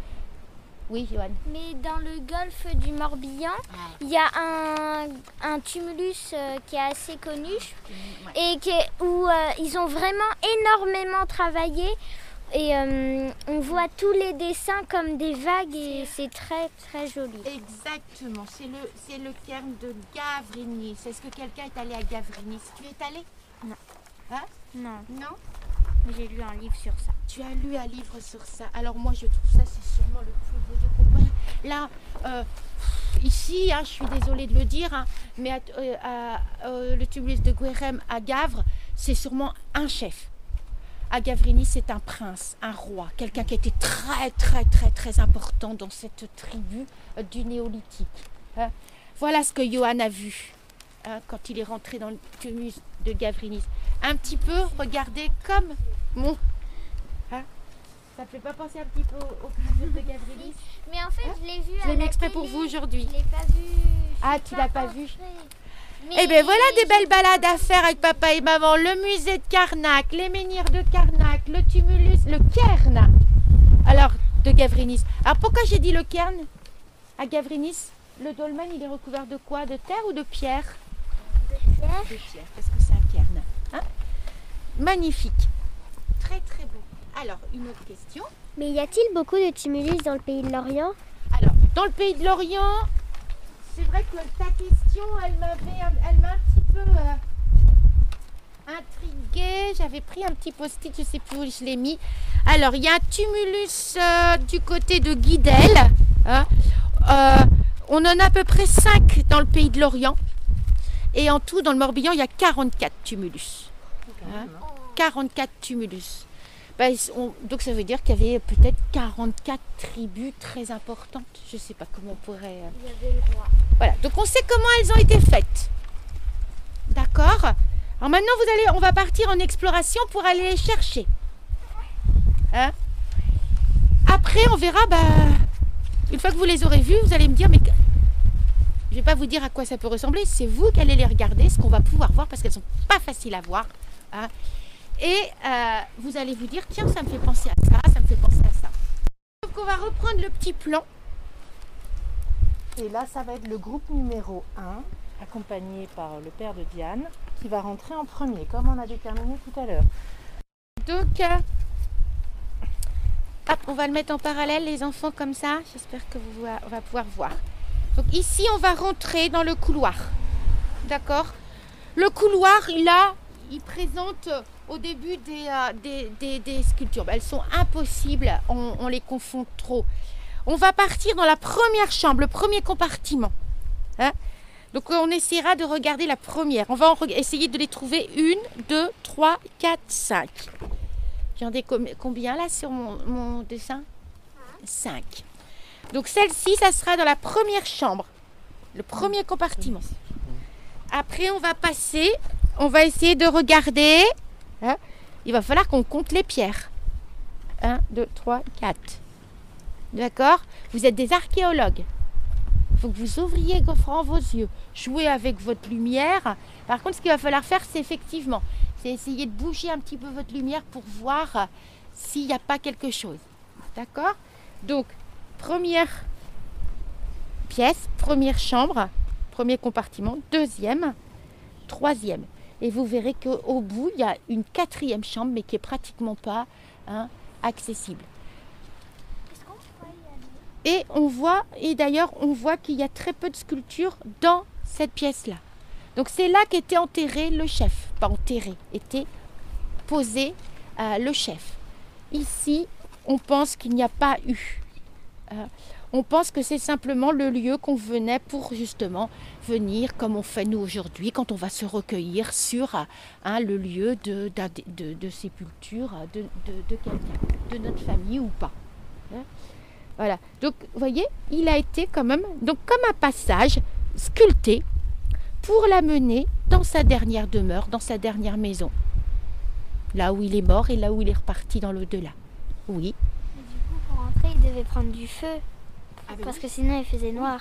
Oui, Johan. Mais dans le golfe du Morbihan, il y a un, un tumulus euh, qui est assez connu et qui est- où euh, ils ont vraiment énormément travaillé. Et euh, on voit tous les dessins comme des vagues et c'est très très joli. Exactement, c'est le, c'est le cairn de Gavrinis. Est-ce que quelqu'un est allé à Gavrinis Tu es allé? Non, Non j'ai lu un livre sur ça. Tu as lu un livre sur ça. Alors moi je trouve ça c'est sûrement le plus beau de compagnie. Là, euh, ici, hein, je suis désolée de le dire, hein, mais à- euh, à- euh, le tumulus de Guérem à Gavre, c'est sûrement un chef. À Gavrini, c'est un prince, un roi, quelqu'un qui était très très très très important dans cette tribu euh, du néolithique. hein. Voilà ce que Johan a vu hein, quand il est rentré dans le tumulus de Gavrinis. Un petit peu, regardez comme mon Hein Ça ne fait pas penser un petit peu au, au tumulus de Gavrinis Mais en fait, je l'ai vu Je l'ai mis exprès pour vous aujourd'hui. Je l'ai pas vu. je Ah, tu l'as pas vu? Eh bien voilà des belles balades à faire avec papa et maman. Le musée de Carnac, les menhirs de Carnac, le tumulus, le cairn. Alors, de Gavrinis. Alors pourquoi j'ai dit le cairn À Gavrinis, le dolmen, il est recouvert de quoi? De terre ou de pierre? De pierre. De pierre, parce que c'est un cairn. Hein? Magnifique. Très très beau. Alors, une autre question. Mais y a-t-il beaucoup de tumulus dans le pays de l'Orient? Alors, dans le pays de l'Orient, c'est vrai que ta elle m'avait, elle m'a un petit peu euh, intriguée. J'avais pris un petit post-it, je sais plus où je l'ai mis. Alors, il y a un tumulus euh, du côté de Guidel. hein. Euh, on en a à peu près 5 dans le pays de l'Orient. Et en tout, dans le Morbihan, il y a 44 tumulus. Hein 44 tumulus. Ben, donc ça veut dire qu'il y avait peut-être 44 tribus très importantes. Je ne sais pas comment on pourrait... euh, Il y avait le roi. Voilà, donc on sait comment elles ont été faites. D'accord? Alors maintenant, vous allez, on va partir en exploration pour aller les chercher. Hein? Après, on verra, bah, une fois que vous les aurez vus, vous allez me dire, mais je ne vais pas vous dire à quoi ça peut ressembler, c'est vous qui allez les regarder, ce qu'on va pouvoir voir, parce qu'elles sont pas faciles à voir. hein. Et euh, vous allez vous dire, tiens, ça me fait penser à ça, ça me fait penser à ça. Donc on va reprendre le petit plan. Et là, ça va être le groupe numéro 1, accompagné par le père de Diane, qui va rentrer en premier, comme on a déterminé tout à l'heure. Donc, euh, hop, on va le mettre en parallèle, les enfants, comme ça. J'espère que vous on va pouvoir voir. Donc ici, on va rentrer dans le couloir. D'accord? Le couloir, là, il présente au début des, euh, des, des- des sculptures. Elles sont impossibles, on, les confond trop. On va partir dans la première chambre, le premier compartiment. Hein Donc on essaiera de regarder la première. On va essayer de les trouver. Une, deux, trois, quatre, cinq. J'en ai com- combien là sur mon, mon dessin? 5. Donc celle-ci, ça sera dans la première chambre, le premier compartiment. Après, on va passer on va essayer de regarder. Hein. Il va falloir qu'on compte les pierres. 1, 2, 3, 4. D'accord Vous êtes des archéologues. Il faut que vous ouvriez grand vos yeux. Jouez avec votre lumière. Par contre, ce qu'il va falloir faire, c'est effectivement, c'est essayer de bouger un petit peu votre lumière pour voir euh, s'il n'y a pas quelque chose. D'accord Donc, première pièce, première chambre, premier compartiment, deuxième, troisième. Et vous verrez qu'au bout, il y a une quatrième chambre, mais qui est pratiquement pas hein, accessible. Et on voit, et d'ailleurs, on voit qu'il y a très peu de sculptures dans cette pièce-là. Donc c'est là qu'était enterré le chef. Pas enterré, était posé euh, le chef. Ici, on pense qu'il n'y a pas eu. Euh, on pense que c'est simplement le lieu qu'on venait pour justement venir, comme on fait nous aujourd'hui, quand on va se recueillir sur euh, hein, le lieu de, d'un- de- de sépulture de, de- de quelqu'un, de notre famille ou pas. Hein. Voilà. Donc, vous voyez, il a été quand même, donc comme un passage sculpté pour l'amener dans sa dernière demeure, dans sa dernière maison. Là où il est mort et là où il est reparti dans l'au-delà. Oui. Pour rentrer, il devait prendre du feu. Parce que sinon, il faisait noir.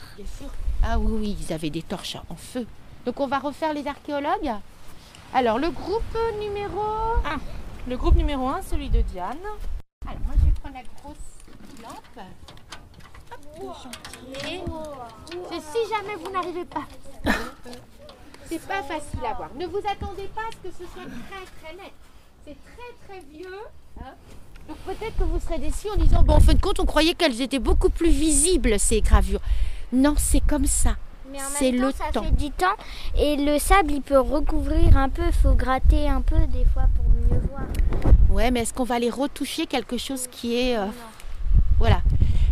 Ah oui, oui, ils avaient des torches en feu. Donc on va refaire les archéologues. Alors le groupe numéro... Le groupe numéro 1, celui de Diane. Alors moi je vais prendre la grosse lampe. C'est si jamais vous n'arrivez pas. C'est pas facile à voir. Ne vous attendez pas à ce que ce soit très très net. C'est très très vieux. hein. Donc peut-être que vous serez déçus en disant, bon en fin de compte on croyait qu'elles étaient beaucoup plus visibles ces gravures. Non, c'est comme ça. C'est le ça temps. fait du temps. Et le sable, il peut recouvrir un peu. Il faut gratter un peu des fois pour mieux voir. Ouais, mais est-ce qu'on va aller retoucher quelque chose qui est... euh, voilà.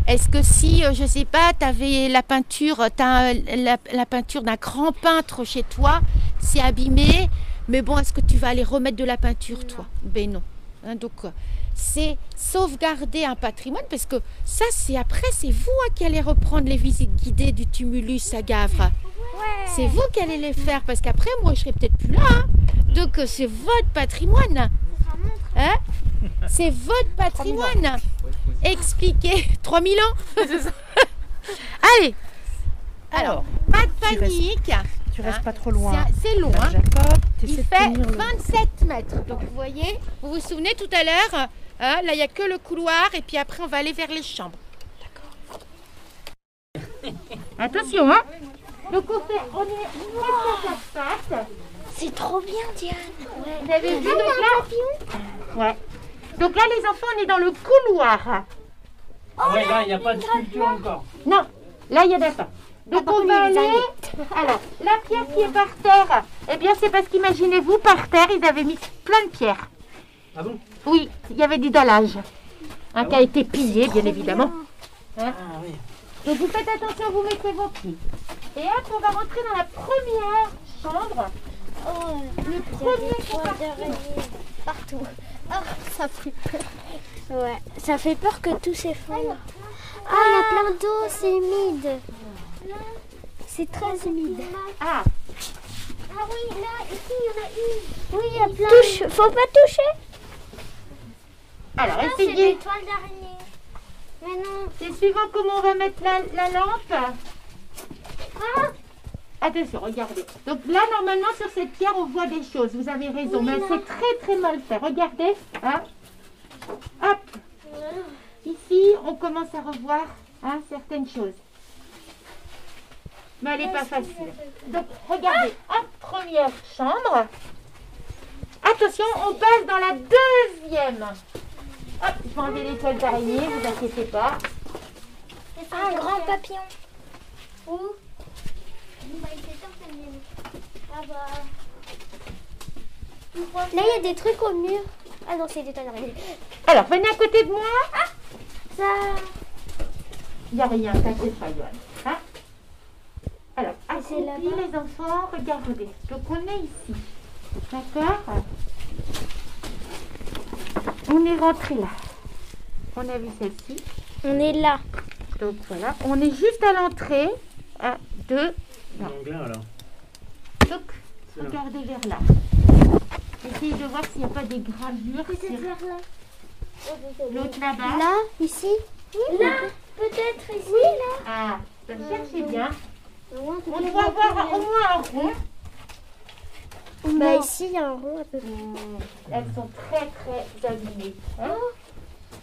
Est-ce que si, euh, je sais pas, tu avais la peinture, t'as, euh, la, la peinture d'un grand peintre chez toi, c'est abîmé, mais bon, est-ce que tu vas aller remettre de la peinture, toi? Ben non. Hein, donc, c'est sauvegarder un patrimoine, parce que ça, c'est après, c'est vous hein, qui allez reprendre les visites guidées du tumulus à Gavre. C'est vous qui allez les faire, parce qu'après, moi, je serai peut-être plus là. hein. Donc, euh, c'est votre patrimoine. Hein c'est votre patrimoine. Expliquez. *laughs* 3000 ans *laughs* Allez. Alors, pas de panique. Tu restes Hein, pas trop loin. C'est- long. Là, hein. Jacob, Il fait tenir le- 27 mètres. Donc vous voyez, vous vous souvenez tout à l'heure, hein, là il n'y a que le couloir et puis après on va aller vers les chambres. Attention, hein Donc on, fait, on est face à face. C'est trop bien, Diane. Vous avez vu donc là Ouais. Donc là les enfants, on est dans le couloir. ouais, là, il n'y a pas de sculpture encore. Non, là il y en a pas. Donc on va aller. Alors, la pierre qui est par terre, eh bien c'est parce qu'imaginez-vous, par terre, ils avaient mis plein de pierres. Ah bon? Oui, il y avait du dallage. Un qui a été pillé, bien évidemment. Ah oui. Donc vous faites attention, vous mettez vos pieds. Et hop, on va rentrer dans la première chambre. le premier compartiment. Partout. Oh, ça fait peur. Ouais, ça fait peur que tout s'effondre. Ah, il y a plein d'eau, c'est humide. C'est très humide. Ah, Ah oui, là, ici, il y en a une. Oui, il y a plein. Touche, faut pas toucher. alors essayez. des toiles d'araignée. Mais non. C'est suivant comment on va mettre la, la lampe. Ah Attention, regardez. Donc là, normalement, sur cette pierre, on voit des choses. Vous avez raison, mais c'est très très mal fait. Regardez. Hein Hop. Ici, on commence à revoir hein, certaines choses. Mais elle n'est pas facile. Donc, regardez. Hop, première chambre. Attention, on passe dans la deuxième. Hop, je vais enlever les toiles d'araignée, vous inquiétez pas. Un grand papillon. Où? Bah. Ah bah. Là, il y a des trucs au mur. Ah non, c'est des toiles d'araignée. Alors, venez à côté de moi. Ça. Il n'y a rien, t'inquiète pas, Yoann. Là-bas. les enfants, regardez. Donc, on est ici. D'accord On est rentré là. On a vu celle-ci. On est là. Donc, voilà. On est juste à l'entrée. Un, deux. L'anglais alors. Donc, regardez vers là. essayer de voir s'il n'y a pas des gravures. Peut-être sur vers là. L'autre là-bas. Là, ici Là, peut-être ici. Oui, là. Ah, cherchez bien. On doit avoir au moins un rond. Bah ici, il y a un rond à peu près. Mmh, Elles sont très très abîmées. hein.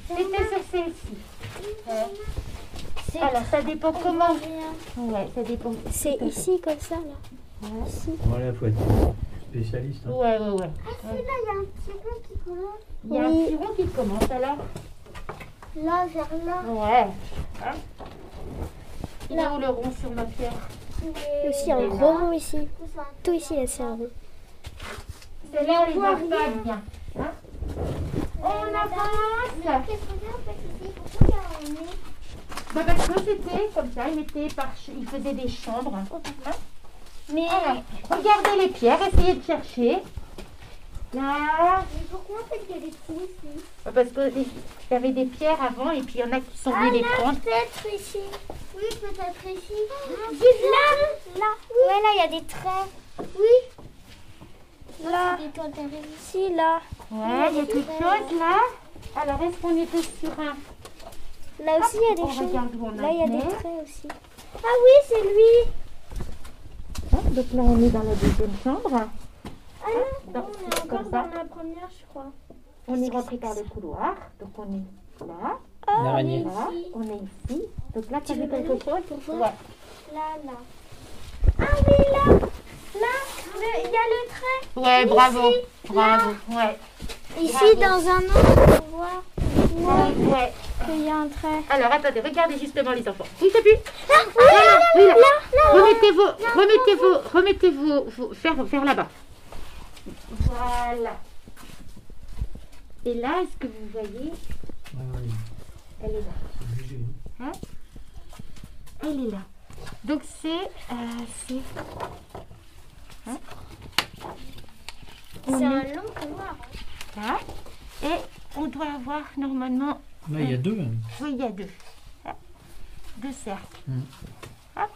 C'était sur celle-ci. Ouais. Alors ça dépend comment. Ouais, ça dépend. C'est ici, comme ça, là. Ici. Voilà, faut être spécialiste. hein. Ouais, ouais, ouais. Là, il y a un petit rond qui commence. Il y a un petit rond qui commence alors. Là, vers là. Ouais. Hein Il est où le rond sur ma pierre Aussi, il y a un gros rond ici. Tout ici, là, c'est un rond. Celle-là, on les voit pas bien. Hein on avance. Bah parce que c'était comme ça, il mettait par, il faisait des chambres. Hein Mais regardez les pierres, essayez de chercher. Là, pourquoi en fait il y a des trous ici parce que les- il y avait des pierres avant et puis il y en a qui sont venus les prendre. Peut-être ici. Oui, peut-être ici. Là, là. Ouais, là, il y a des traits. Oui. Là. Ici, là. Ouais, il y a quelque chose là. Alors, est-ce qu'on était sur un... Là aussi, il y a des choses. Là, il y a des traits aussi. Ah oui, c'est lui. Hein, Donc là, on est dans la deuxième chambre. Ah non, on est encore dans la première, je crois. On est rentré par le couloir. Donc on est là. Une araignée. Là, on est ici. Donc là, tu as vu veux quelque chose pour voir Ouais. Là, là. Ah oui, là. Là, il y a le trait. Ouais, bravo. Bravo. Ouais. Ici, dans un autre, on voit Ouais. ouais. qu'il y a un trait. Alors attendez, regardez justement les enfants. Oui, t'as vu Voilà, oui, là. Remettez vos, remettez vos, remettez vos, vos- faire, faire là-bas. Voilà. Et là, est-ce que vous voyez Ah oui, Elle est là. c'est obligé. hein. Elle est là. Donc c'est, euh, c'est. Hein? C'est On un est long couloir. là. Et on doit avoir normalement Là, il y a deux. hein. Oui, il y a deux. Hop. Deux cercles. Mm. Hop.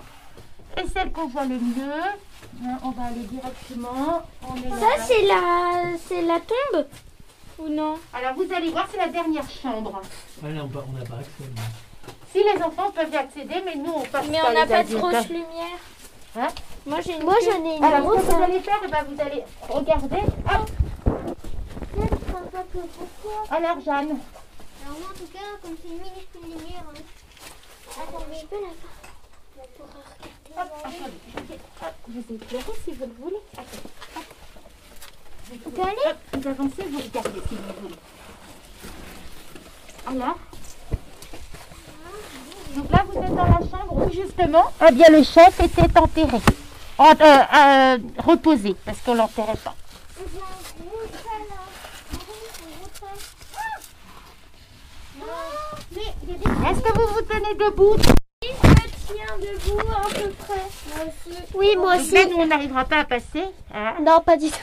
Et celle qu'on voit le mieux, hein, on va aller directement. On est là. Ça, c'est la, c'est la tombe Ou non? Alors vous allez voir, c'est la dernière chambre. Ah, là, on n'a pas accès. là. Si les enfants peuvent y accéder, mais nous on passe Mais pas on n'a pas de grosse lumière. Hein? Moi, j'ai une Moi, j'en ai une Alors ce grosse. que vous allez faire, eh ben, vous allez regarder. Hop. Alors Jeanne, Alors moi, en tout cas, comme c'est une minuscule lumière... Hein. Attends, mais je peux la voir pour regarder. Hop, attendez, vous éclairer si vous le voulez. Attends. Vous Hop, vous avancez, vous regardez si vous voulez. Alors. Donc là, vous êtes dans la chambre où justement, eh bien, le chef était enterré, En- euh, euh, reposé, parce qu'on l'enterrait pas. Est-ce que vous vous tenez debout? Tiens, debout à peu près. Moi aussi. Oui, moi Donc là, nous, on n'arrivera pas à passer. hein. Non, pas du tout.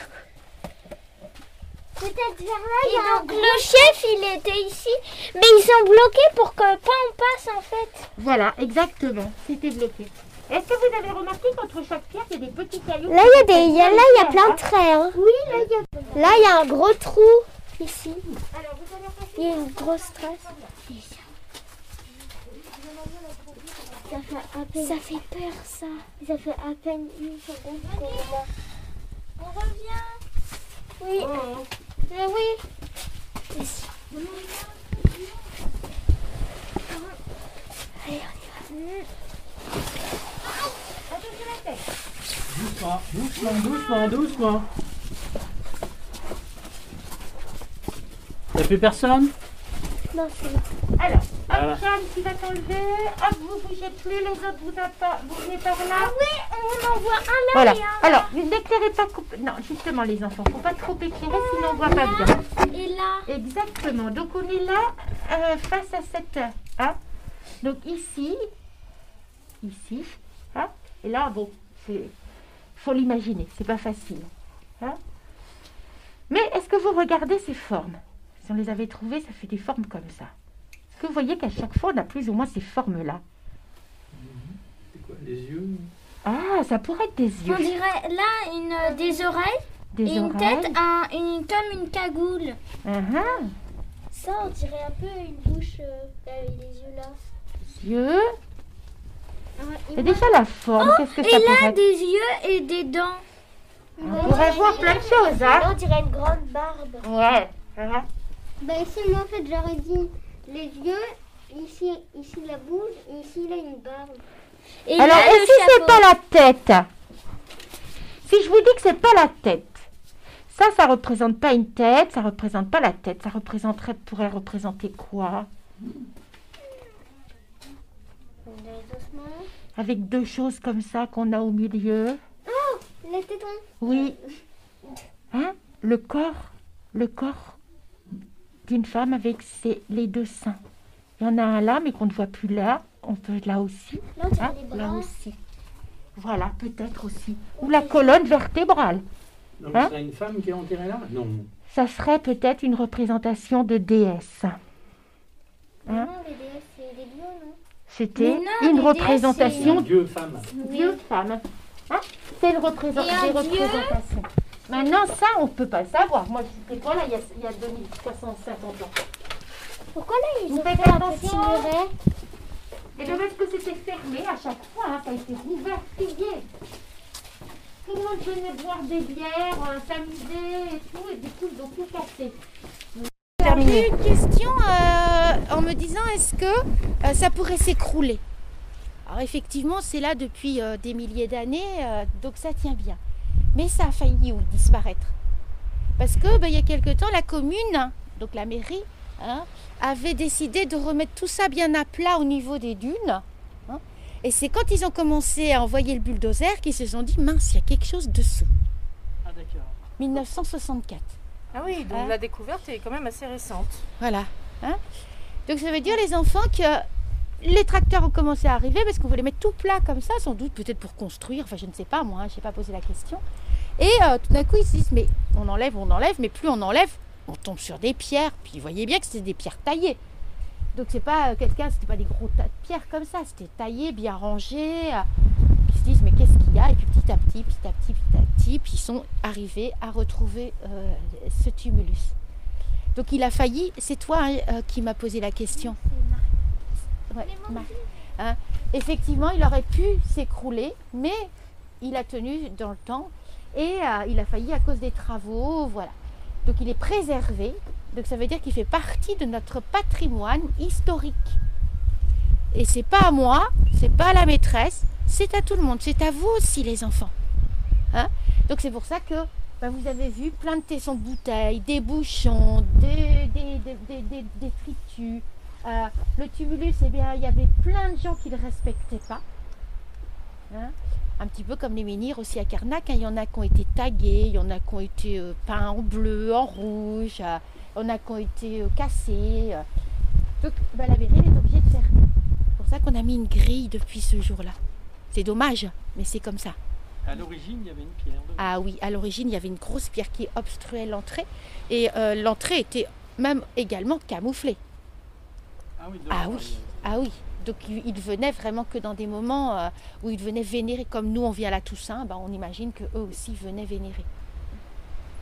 Peut-être vers là, il y a donc le chef, il était ici, mais ils sont bloqués pour que pas on passe en fait. Voilà, exactement. C'était bloqué. Est-ce que vous avez remarqué qu'entre chaque pierre, il y a des petits cailloux Là, il y a des, il y a, là, il y a plein de traits. Hein. Oui, là, il y a. Là, il y a un gros trou ici. Alors, vous allez Il y a une grosse trace. Ça fait à peine. Ça fait peur, ça. Ça fait à peine une seconde qu'on. On revient. Oui. Mais oui. Allez, on y va. Doucement, doucement, doucement, doucement. Il n'y a plus personne? Alors, hop, Voilà. Jeanne, tu vas t'enlever. Hop, vous bougez plus, les autres, vous, atta- vous venez par là. Oui, on en voit un là Voilà. et un Alors, n'éclairez pas. Non, justement, les enfants, faut pas trop éclairer, sinon on voit pas bien. Et là. Exactement. Donc, on est là, euh, face à cette. Hein Donc, ici, ici, hein et là, bon, c'est. faut l'imaginer, c'est pas facile. hein. Mais est-ce que vous regardez ces formes? Si on les avait trouvées, ça fait des formes comme ça. Est-ce que vous voyez qu'à chaque fois, on a plus ou moins ces formes-là C'est quoi Les yeux Ah, ça pourrait être des yeux. On dirait là une, des oreilles. des Et une tête, un, une, comme une cagoule. Mhm. Ça, on dirait un peu une bouche euh, avec les yeux là. Yeux. Ah, et C'est moi- déjà la forme. Qu'est-ce que ça a être des yeux et des dents. On pourrait voir plein de choses, Là, hein on dirait une grande barbe. Ouais. Bah ici, moi, en fait, j'aurais dit les yeux, ici, ici la bouche, et ici, là, une barbe. Et Alors, là, et le si c'est pas la tête? Si je vous dis que c'est pas la tête, ça, ça représente pas une tête, ça représente pas la tête, ça représenterait, pourrait représenter quoi? Avec deux choses comme ça qu'on a au milieu. Les tétons. Oui. Hein? Le corps, le corps? D'une femme avec ses, les deux seins. Il y en a un là, mais qu'on ne voit plus là. On peut là aussi. Hein, des là aussi. Voilà, peut-être aussi. Ou la colonne vertébrale. Non, Hein mais c'est une femme qui est enterrée là? Non. Ça serait peut-être une représentation de déesse. Hein Non, les déesses, c'est des dieux, non? C'était une représentation Dieu, femme. Dieu femme. Hein c'est une représent- Maintenant, ça, on ne peut pas le savoir. Moi, c'était quoi là, il y a, il y a 2350 ans Pourquoi là, ils ont fait un petit muret? Et bien, parce que c'était fermé à chaque fois, hein, ça a été ouvert, plié. Tout le monde venait boire des bières, euh, s'amuser et tout, et du coup, ils ont tout cassé. J'ai eu une question euh, en me disant est-ce que euh, ça pourrait s'écrouler? Alors effectivement, c'est là depuis des milliers d'années, donc ça tient bien. Mais ça a failli ou disparaître. Parce que ben, il y a quelque temps, la commune, donc la mairie, hein, avait décidé de remettre tout ça bien à plat au niveau des dunes. hein. Et c'est quand ils ont commencé à envoyer le bulldozer qu'ils se sont dit mince, il y a quelque chose dessous. Ah, d'accord. 1964. Ah oui, donc Hein la découverte est quand même assez récente. Voilà. Donc ça veut dire les enfants que les tracteurs ont commencé à arriver parce qu'on voulait mettre tout plat comme ça, sans doute peut-être pour construire, enfin je ne sais pas moi, je n'ai pas posé la question. Et euh, tout d'un coup ils se disent mais on enlève, on enlève, mais plus on enlève, on tombe sur des pierres. Puis vous voyez bien que c'était des pierres taillées. Donc c'est pas euh, quelqu'un, c'était pas des gros tas de pierres comme ça, c'était taillé, bien rangé. euh. Ils se disent mais qu'est-ce qu'il y a? Et puis petit à petit, petit à petit, petit à petit, puis ils sont arrivés à retrouver euh, ce tumulus. Donc il a failli, c'est toi hein, qui m'as posé la question. Ouais. Hein, Effectivement, il aurait pu s'écrouler, mais il a tenu dans le temps et euh, il a failli à cause des travaux, voilà. Donc il est préservé, donc ça veut dire qu'il fait partie de notre patrimoine historique. Et c'est pas à moi, c'est pas à la maîtresse, c'est à tout le monde, c'est à vous aussi les enfants. Hein? Donc c'est pour ça que ben, vous avez vu plein de tessons de bouteilles, des bouchons, des, des, fritus. Euh, le tumulus, eh il y avait plein de gens qui ne le respectaient pas. Hein? Un petit peu comme les menhirs aussi à Carnac, hein. il y en a qui ont été tagués, il y en a qui ont été euh, peints en bleu, en rouge, euh, il y en a qui ont été euh, cassés. Donc ben, la mairie elle est obligée de fermer. C'est pour ça qu'on a mis une grille depuis ce jour-là. C'est dommage, mais c'est comme ça. À l'origine, il y avait une pierre. Ah oui, à l'origine, il y avait une grosse pierre qui obstruait l'entrée. Et l'entrée était même également camouflée. Ah oui, Ah devant, oui, ah oui. Donc il, il venait vraiment que dans des moments euh, où il venait vénérer, comme nous on vient à la Toussaint, ben, on imagine qu'eux aussi venaient vénérer.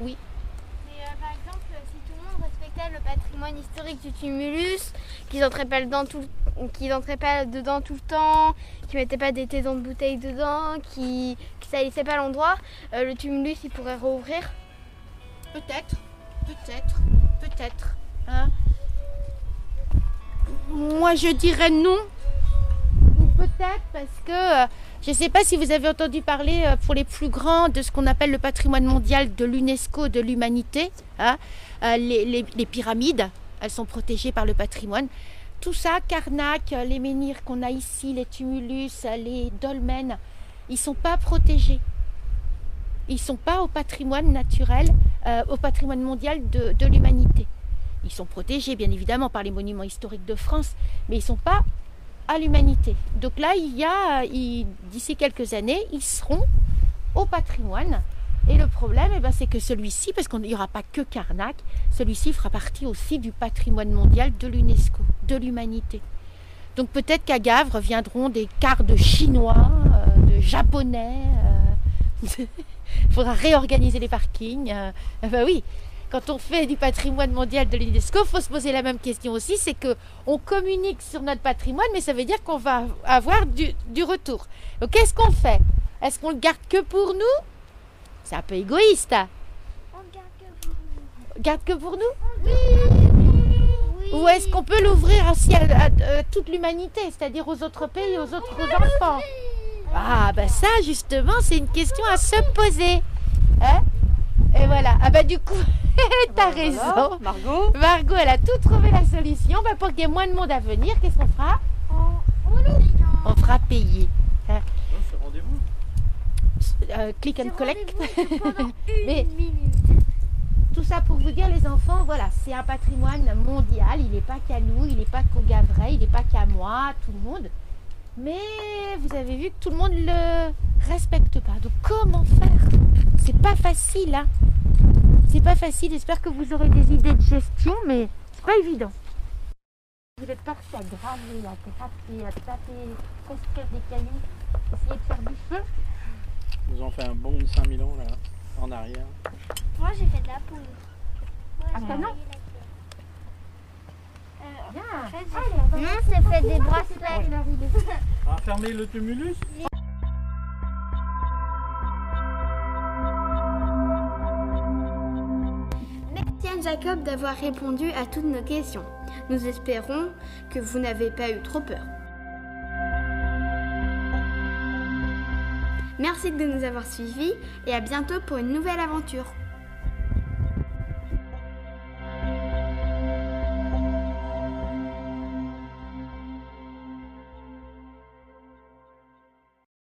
Mais, euh, par exemple, si tout le monde respectait le patrimoine historique du tumulus, qu'ils n'entraient pas, dedans tout, qu'ils entraient pas dedans tout le temps, qu'ils mettaient pas des tétons de bouteille dedans, qu'ils ne salissaient pas l'endroit, euh, le tumulus il pourrait rouvrir? Peut-être, peut-être, peut-être. hein? Moi, je dirais non. Peut-être parce que euh, je ne sais pas si vous avez entendu parler euh, pour les plus grands de ce qu'on appelle le patrimoine mondial de l'UNESCO de l'humanité. hein. Euh, les, pyramides, elles sont protégées par le patrimoine. Tout ça, Karnak, les menhirs qu'on a ici, les tumulus, les dolmens, ils ne sont pas protégés. Ils ne sont pas au patrimoine naturel, au patrimoine mondial de l'humanité. Ils sont protégés bien évidemment par les monuments historiques de France, mais ils ne sont pas à l'humanité. Donc là, il y a, d'ici quelques années, ils seront au patrimoine. Et le problème, eh ben, c'est que celui-ci, parce qu'il n'y aura pas que Karnak, celui-ci fera partie aussi du patrimoine mondial de l'UNESCO, de l'humanité. Donc peut-être qu'à Gavre viendront des quarts de Chinois, euh, de Japonais, euh, *laughs* Il faudra réorganiser les parkings. Euh, bah oui, quand on fait du patrimoine mondial de l'UNESCO, il faut se poser la même question aussi, c'est que on communique sur notre patrimoine, mais ça veut dire qu'on va avoir du, du retour. Donc qu'est-ce qu'on fait? Est-ce qu'on le garde que pour nous? C'est un peu égoïste. hein. Garde que pour nous. Ou est-ce qu'on peut l'ouvrir aussi à, à- à toute l'humanité, c'est-à-dire aux autres pays, aux autres enfants? Ah, ben ça, justement, c'est une question à se poser. Hein? Et voilà. Ah, ben du coup, *laughs* t'as Voilà, raison. Margot Margot, elle a tout trouvé la solution. Ben, pour qu'il y ait moins de monde à venir, qu'est-ce qu'on fera On fera payer. Hein ce rendez-vous Euh, click and collect. *laughs* Mais tout ça pour vous dire, les enfants, voilà, c'est un patrimoine mondial. Il n'est pas qu'à nous, il n'est pas qu'au Gavray, il n'est pas qu'à moi, tout le monde. Mais vous avez vu que tout le monde le respecte pas. Donc comment faire? C'est pas facile, hein C'est pas facile. J'espère que vous aurez des idées de gestion, mais c'est pas évident. Vous êtes partis à graver, à gratter, à taper, construire des cailloux, essayer de faire du feu. Ils ont fait un bond de 5000 ans là, en arrière. Moi, j'ai fait de la poule. Ah, ça, non Non, c'est fait des bracelets. Ah, fermez le tumulus Merci Anne Jacob d'avoir répondu à toutes nos questions. Nous espérons que vous n'avez pas eu trop peur. Merci de nous avoir suivis et à bientôt pour une nouvelle aventure.